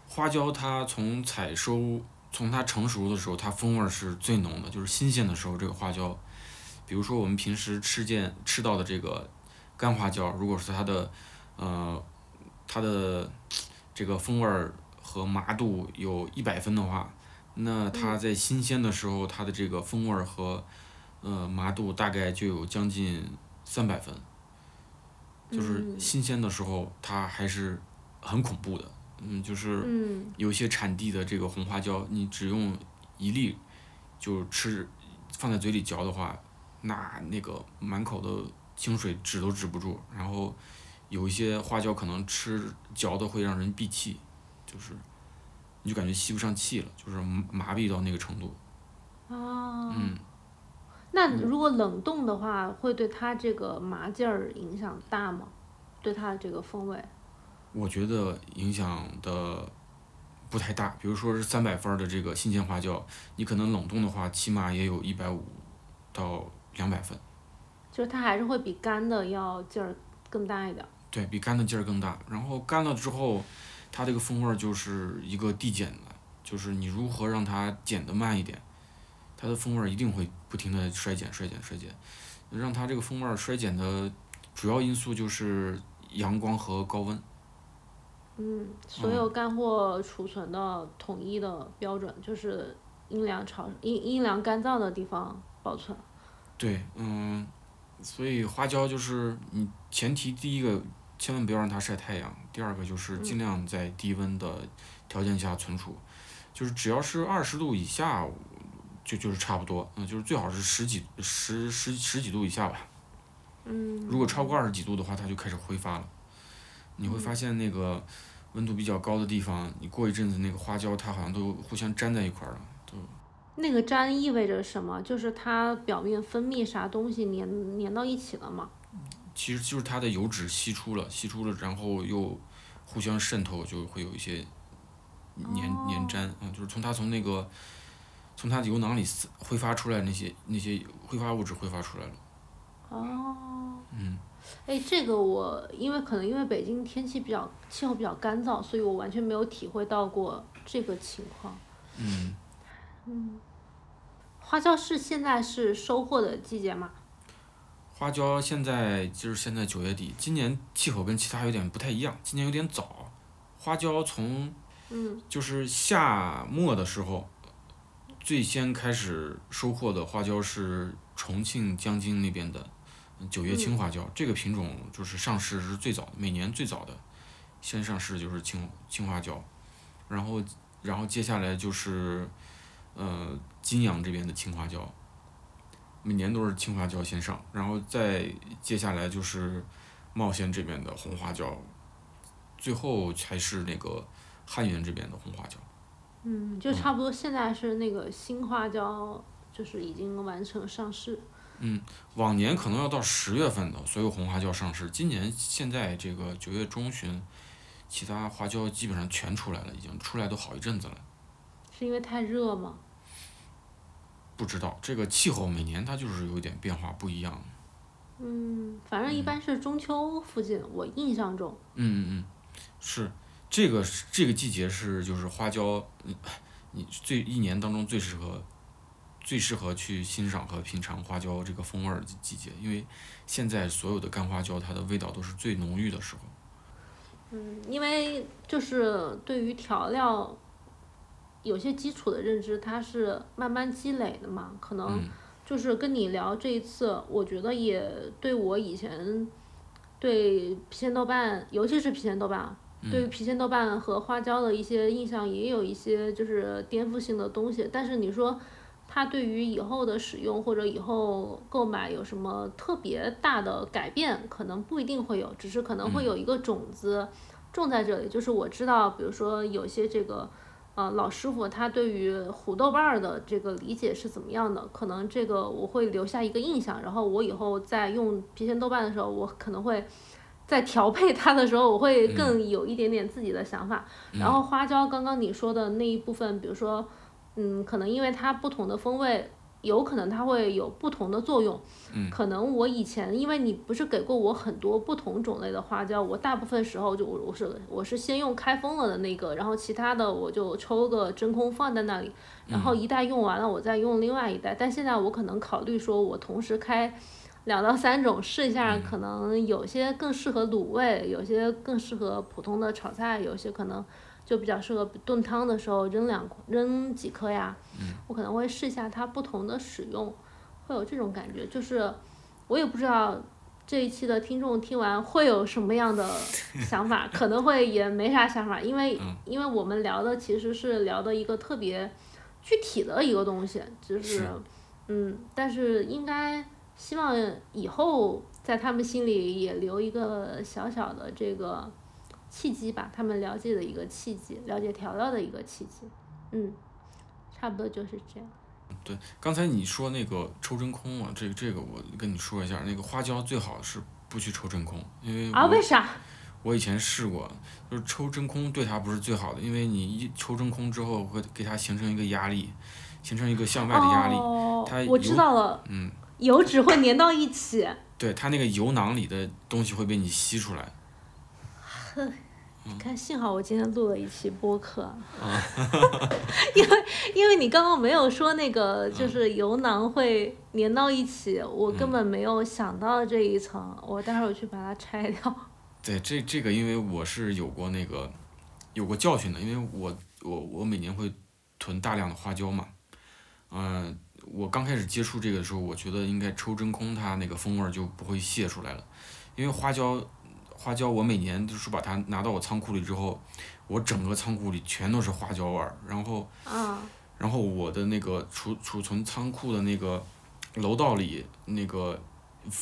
花椒它从采收，从它成熟的时候，它风味儿是最浓的，就是新鲜的时候，这个花椒，比如说我们平时吃见吃到的这个干花椒，如果是它的，呃，它的这个风味儿和麻度有一百分的话，那它在新鲜的时候，它的这个风味儿和呃，麻度大概就有将近三百分，就是嗯。新鲜的时候它还是很恐怖的，嗯，就是嗯。有些产地的这个红花椒，你只用一粒就吃，放在嘴里嚼的话，那那个满口的清水止都止不住，然后有一些花椒可能吃嚼的会让人闭气，就是你就感觉吸不上气了，就是麻痹到那个程度。啊，嗯，那如果冷冻的话，会对它这个麻劲儿影响大吗？对它的这个风味？我觉得影响的不太大。比如说是三百分儿的这个新鲜花椒，你可能冷冻的话，起码也有一百五到两百分，就是它还是会比干的要劲儿更大一点儿。对比干的劲儿更大。然后干了之后，它这个风味儿就是一个递减的，就是你如何让它减得慢一点，它的风味儿一定会不停的衰减、衰减、衰减。让它这个风味儿衰减的主要因素就是阳光和高温。嗯，所有干货储存的统一的标准就是阴凉潮、阴阴凉干燥的地方保存。对，嗯，所以花椒就是你前提第一个千万不要让它晒太阳，第二个就是尽量在低温的条件下存储，就是只要是二十度以下，就就是差不多，嗯，就是最好是十几十十十几度以下吧。嗯，如果超过二十几度的话，它就开始挥发了。你会发现那个温度比较高的地方，你过一阵子那个花椒它好像都互相粘在一块儿了，都那个粘意味着什么？就是它表面分泌啥东西粘粘到一起了嘛？其实就是它的油脂吸出了，吸出了，然后又互相渗透，就会有一些粘粘粘啊、就是从它从那个从它的油囊里挥发出来那些那些挥发物质挥发出来了。哦，嗯，哎，这个我因为可能因为北京天气比较气候比较干燥，所以我完全没有体会到过这个情况。嗯，嗯花椒是现在是收获的季节嘛？花椒现在就是现在九月底，今年气候跟其他有点不太一样，今年有点早。花椒从嗯就是夏末的时候，最先开始收获的花椒是重庆江津那边的九月青花椒，这个品种就是上市是最早的，每年最早的，先上市就是青青花椒，然后然后接下来就是呃金阳这边的青花椒，每年都是青花椒先上，然后再接下来就是茂县这边的红花椒，最后才是那个汉源这边的红花椒。嗯，就差不多现在是那个新花椒，就是已经完成上市。嗯往年可能要到十月份的所有红花椒上市，今年现在这个九月中旬，其他花椒基本上全出来了，已经出来都好一阵子了。是因为太热吗？不知道这个气候每年它就是有点变化不一样。嗯，反正一般是中秋附近，我印象中。嗯嗯嗯，是这个是这个季节是就是花椒，嗯你最一年当中最适合最适合去欣赏和品尝花椒这个风味儿的季节，因为现在所有的干花椒它的味道都是最浓郁的时候。嗯，因为就是对于调料有些基础的认知，它是慢慢积累的嘛，可能嗯就是跟你聊这一次，我觉得也对我以前对郫县豆瓣，尤其是郫县豆瓣啊，对于郫县豆瓣和花椒的一些印象，也有一些就是颠覆性的东西。但是你说它对于以后的使用或者以后购买有什么特别大的改变，可能不一定会有，只是可能会有一个种子种在这里。就是我知道，比如说有些这个。呃，老师傅他对于虎豆瓣儿的这个理解是怎么样的？可能这个我会留下一个印象，然后我以后在用郫县豆瓣的时候，我可能会在调配它的时候，我会更有一点点自己的想法。然后花椒，刚刚你说的那一部分，比如说，嗯，可能因为它不同的风味，有可能它会有不同的作用。嗯可能我以前因为你不是给过我很多不同种类的花椒，我大部分时候就我我是我是先用开封了的那个，然后其他的我就抽个真空放在那里，然后一袋用完了我再用另外一袋。但现在我可能考虑说，我同时开两到三种试一下，可能有些更适合卤味，有些更适合普通的炒菜，有些可能就比较适合炖汤的时候扔两扔几颗呀。我可能会试一下它不同的使用会有这种感觉，就是我也不知道这一期的听众听完会有什么样的想法，可能会也没啥想法，因为嗯因为我们聊的其实是聊的一个特别具体的一个东西，就是是嗯，但是应该希望以后在他们心里也留一个小小的这个契机吧，他们了解的一个契机，了解调料的一个契机，嗯，差不多就是这样。对，刚才你说那个抽真空啊，这个这个我跟你说一下，那个花椒最好是不去抽真空，因为啊？为啥？我以前试过，就是抽真空对它不是最好的，因为你一抽真空之后会给它形成一个压力，形成一个向外的压力，哦它，我知道了，嗯，油脂会粘到一起。对，它那个油囊里的东西会被你吸出来。你看，幸好我今天录了一期播客，啊 因为因为你刚刚没有说那个嗯就是油囊会粘到一起，我根本没有想到这一层，我待会儿去把它拆掉。对，这这个因为我是有过那个有过教训的，因为我我我每年会囤大量的花椒嘛，嗯、我刚开始接触这个的时候，我觉得应该抽真空，它那个风味儿就不会泄出来了，因为花椒花椒我每年就是把它拿到我仓库里之后，我整个仓库里全都是花椒味儿，然后啊，然后我的那个储储存仓库的那个楼道里那个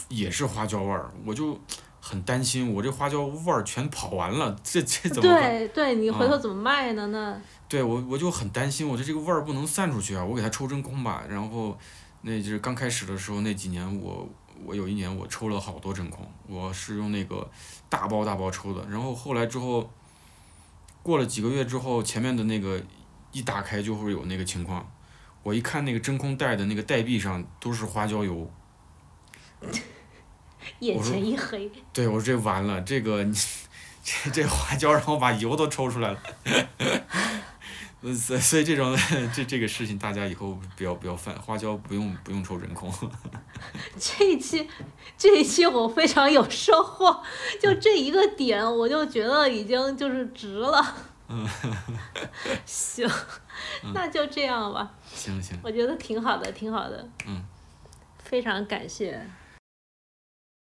也是花椒味儿，我就很担心，我这花椒味儿全跑完了，这这怎么办？对对，你回啊头怎么卖呢？那对我我就很担心，我的这个味儿不能散出去啊，我给它抽真空吧。然后那就是刚开始的时候那几年我。我有一年我抽了好多真空，我是用那个大包大包抽的，然后后来之后，过了几个月之后，前面的那个一打开就会有那个情况，我一看那个真空袋的那个袋壁上都是花椒油，眼前一黑，对我说这完了，这个你 这这花椒让我把油都抽出来了，呃所所以这种这这个事情大家以后不要不要犯，花椒不用不用抽真空，这一期这一期我非常有收获，就这一个点我就觉得已经就是值了。行，那就这样吧，行行，我觉得挺好的，挺好的。嗯，非常感谢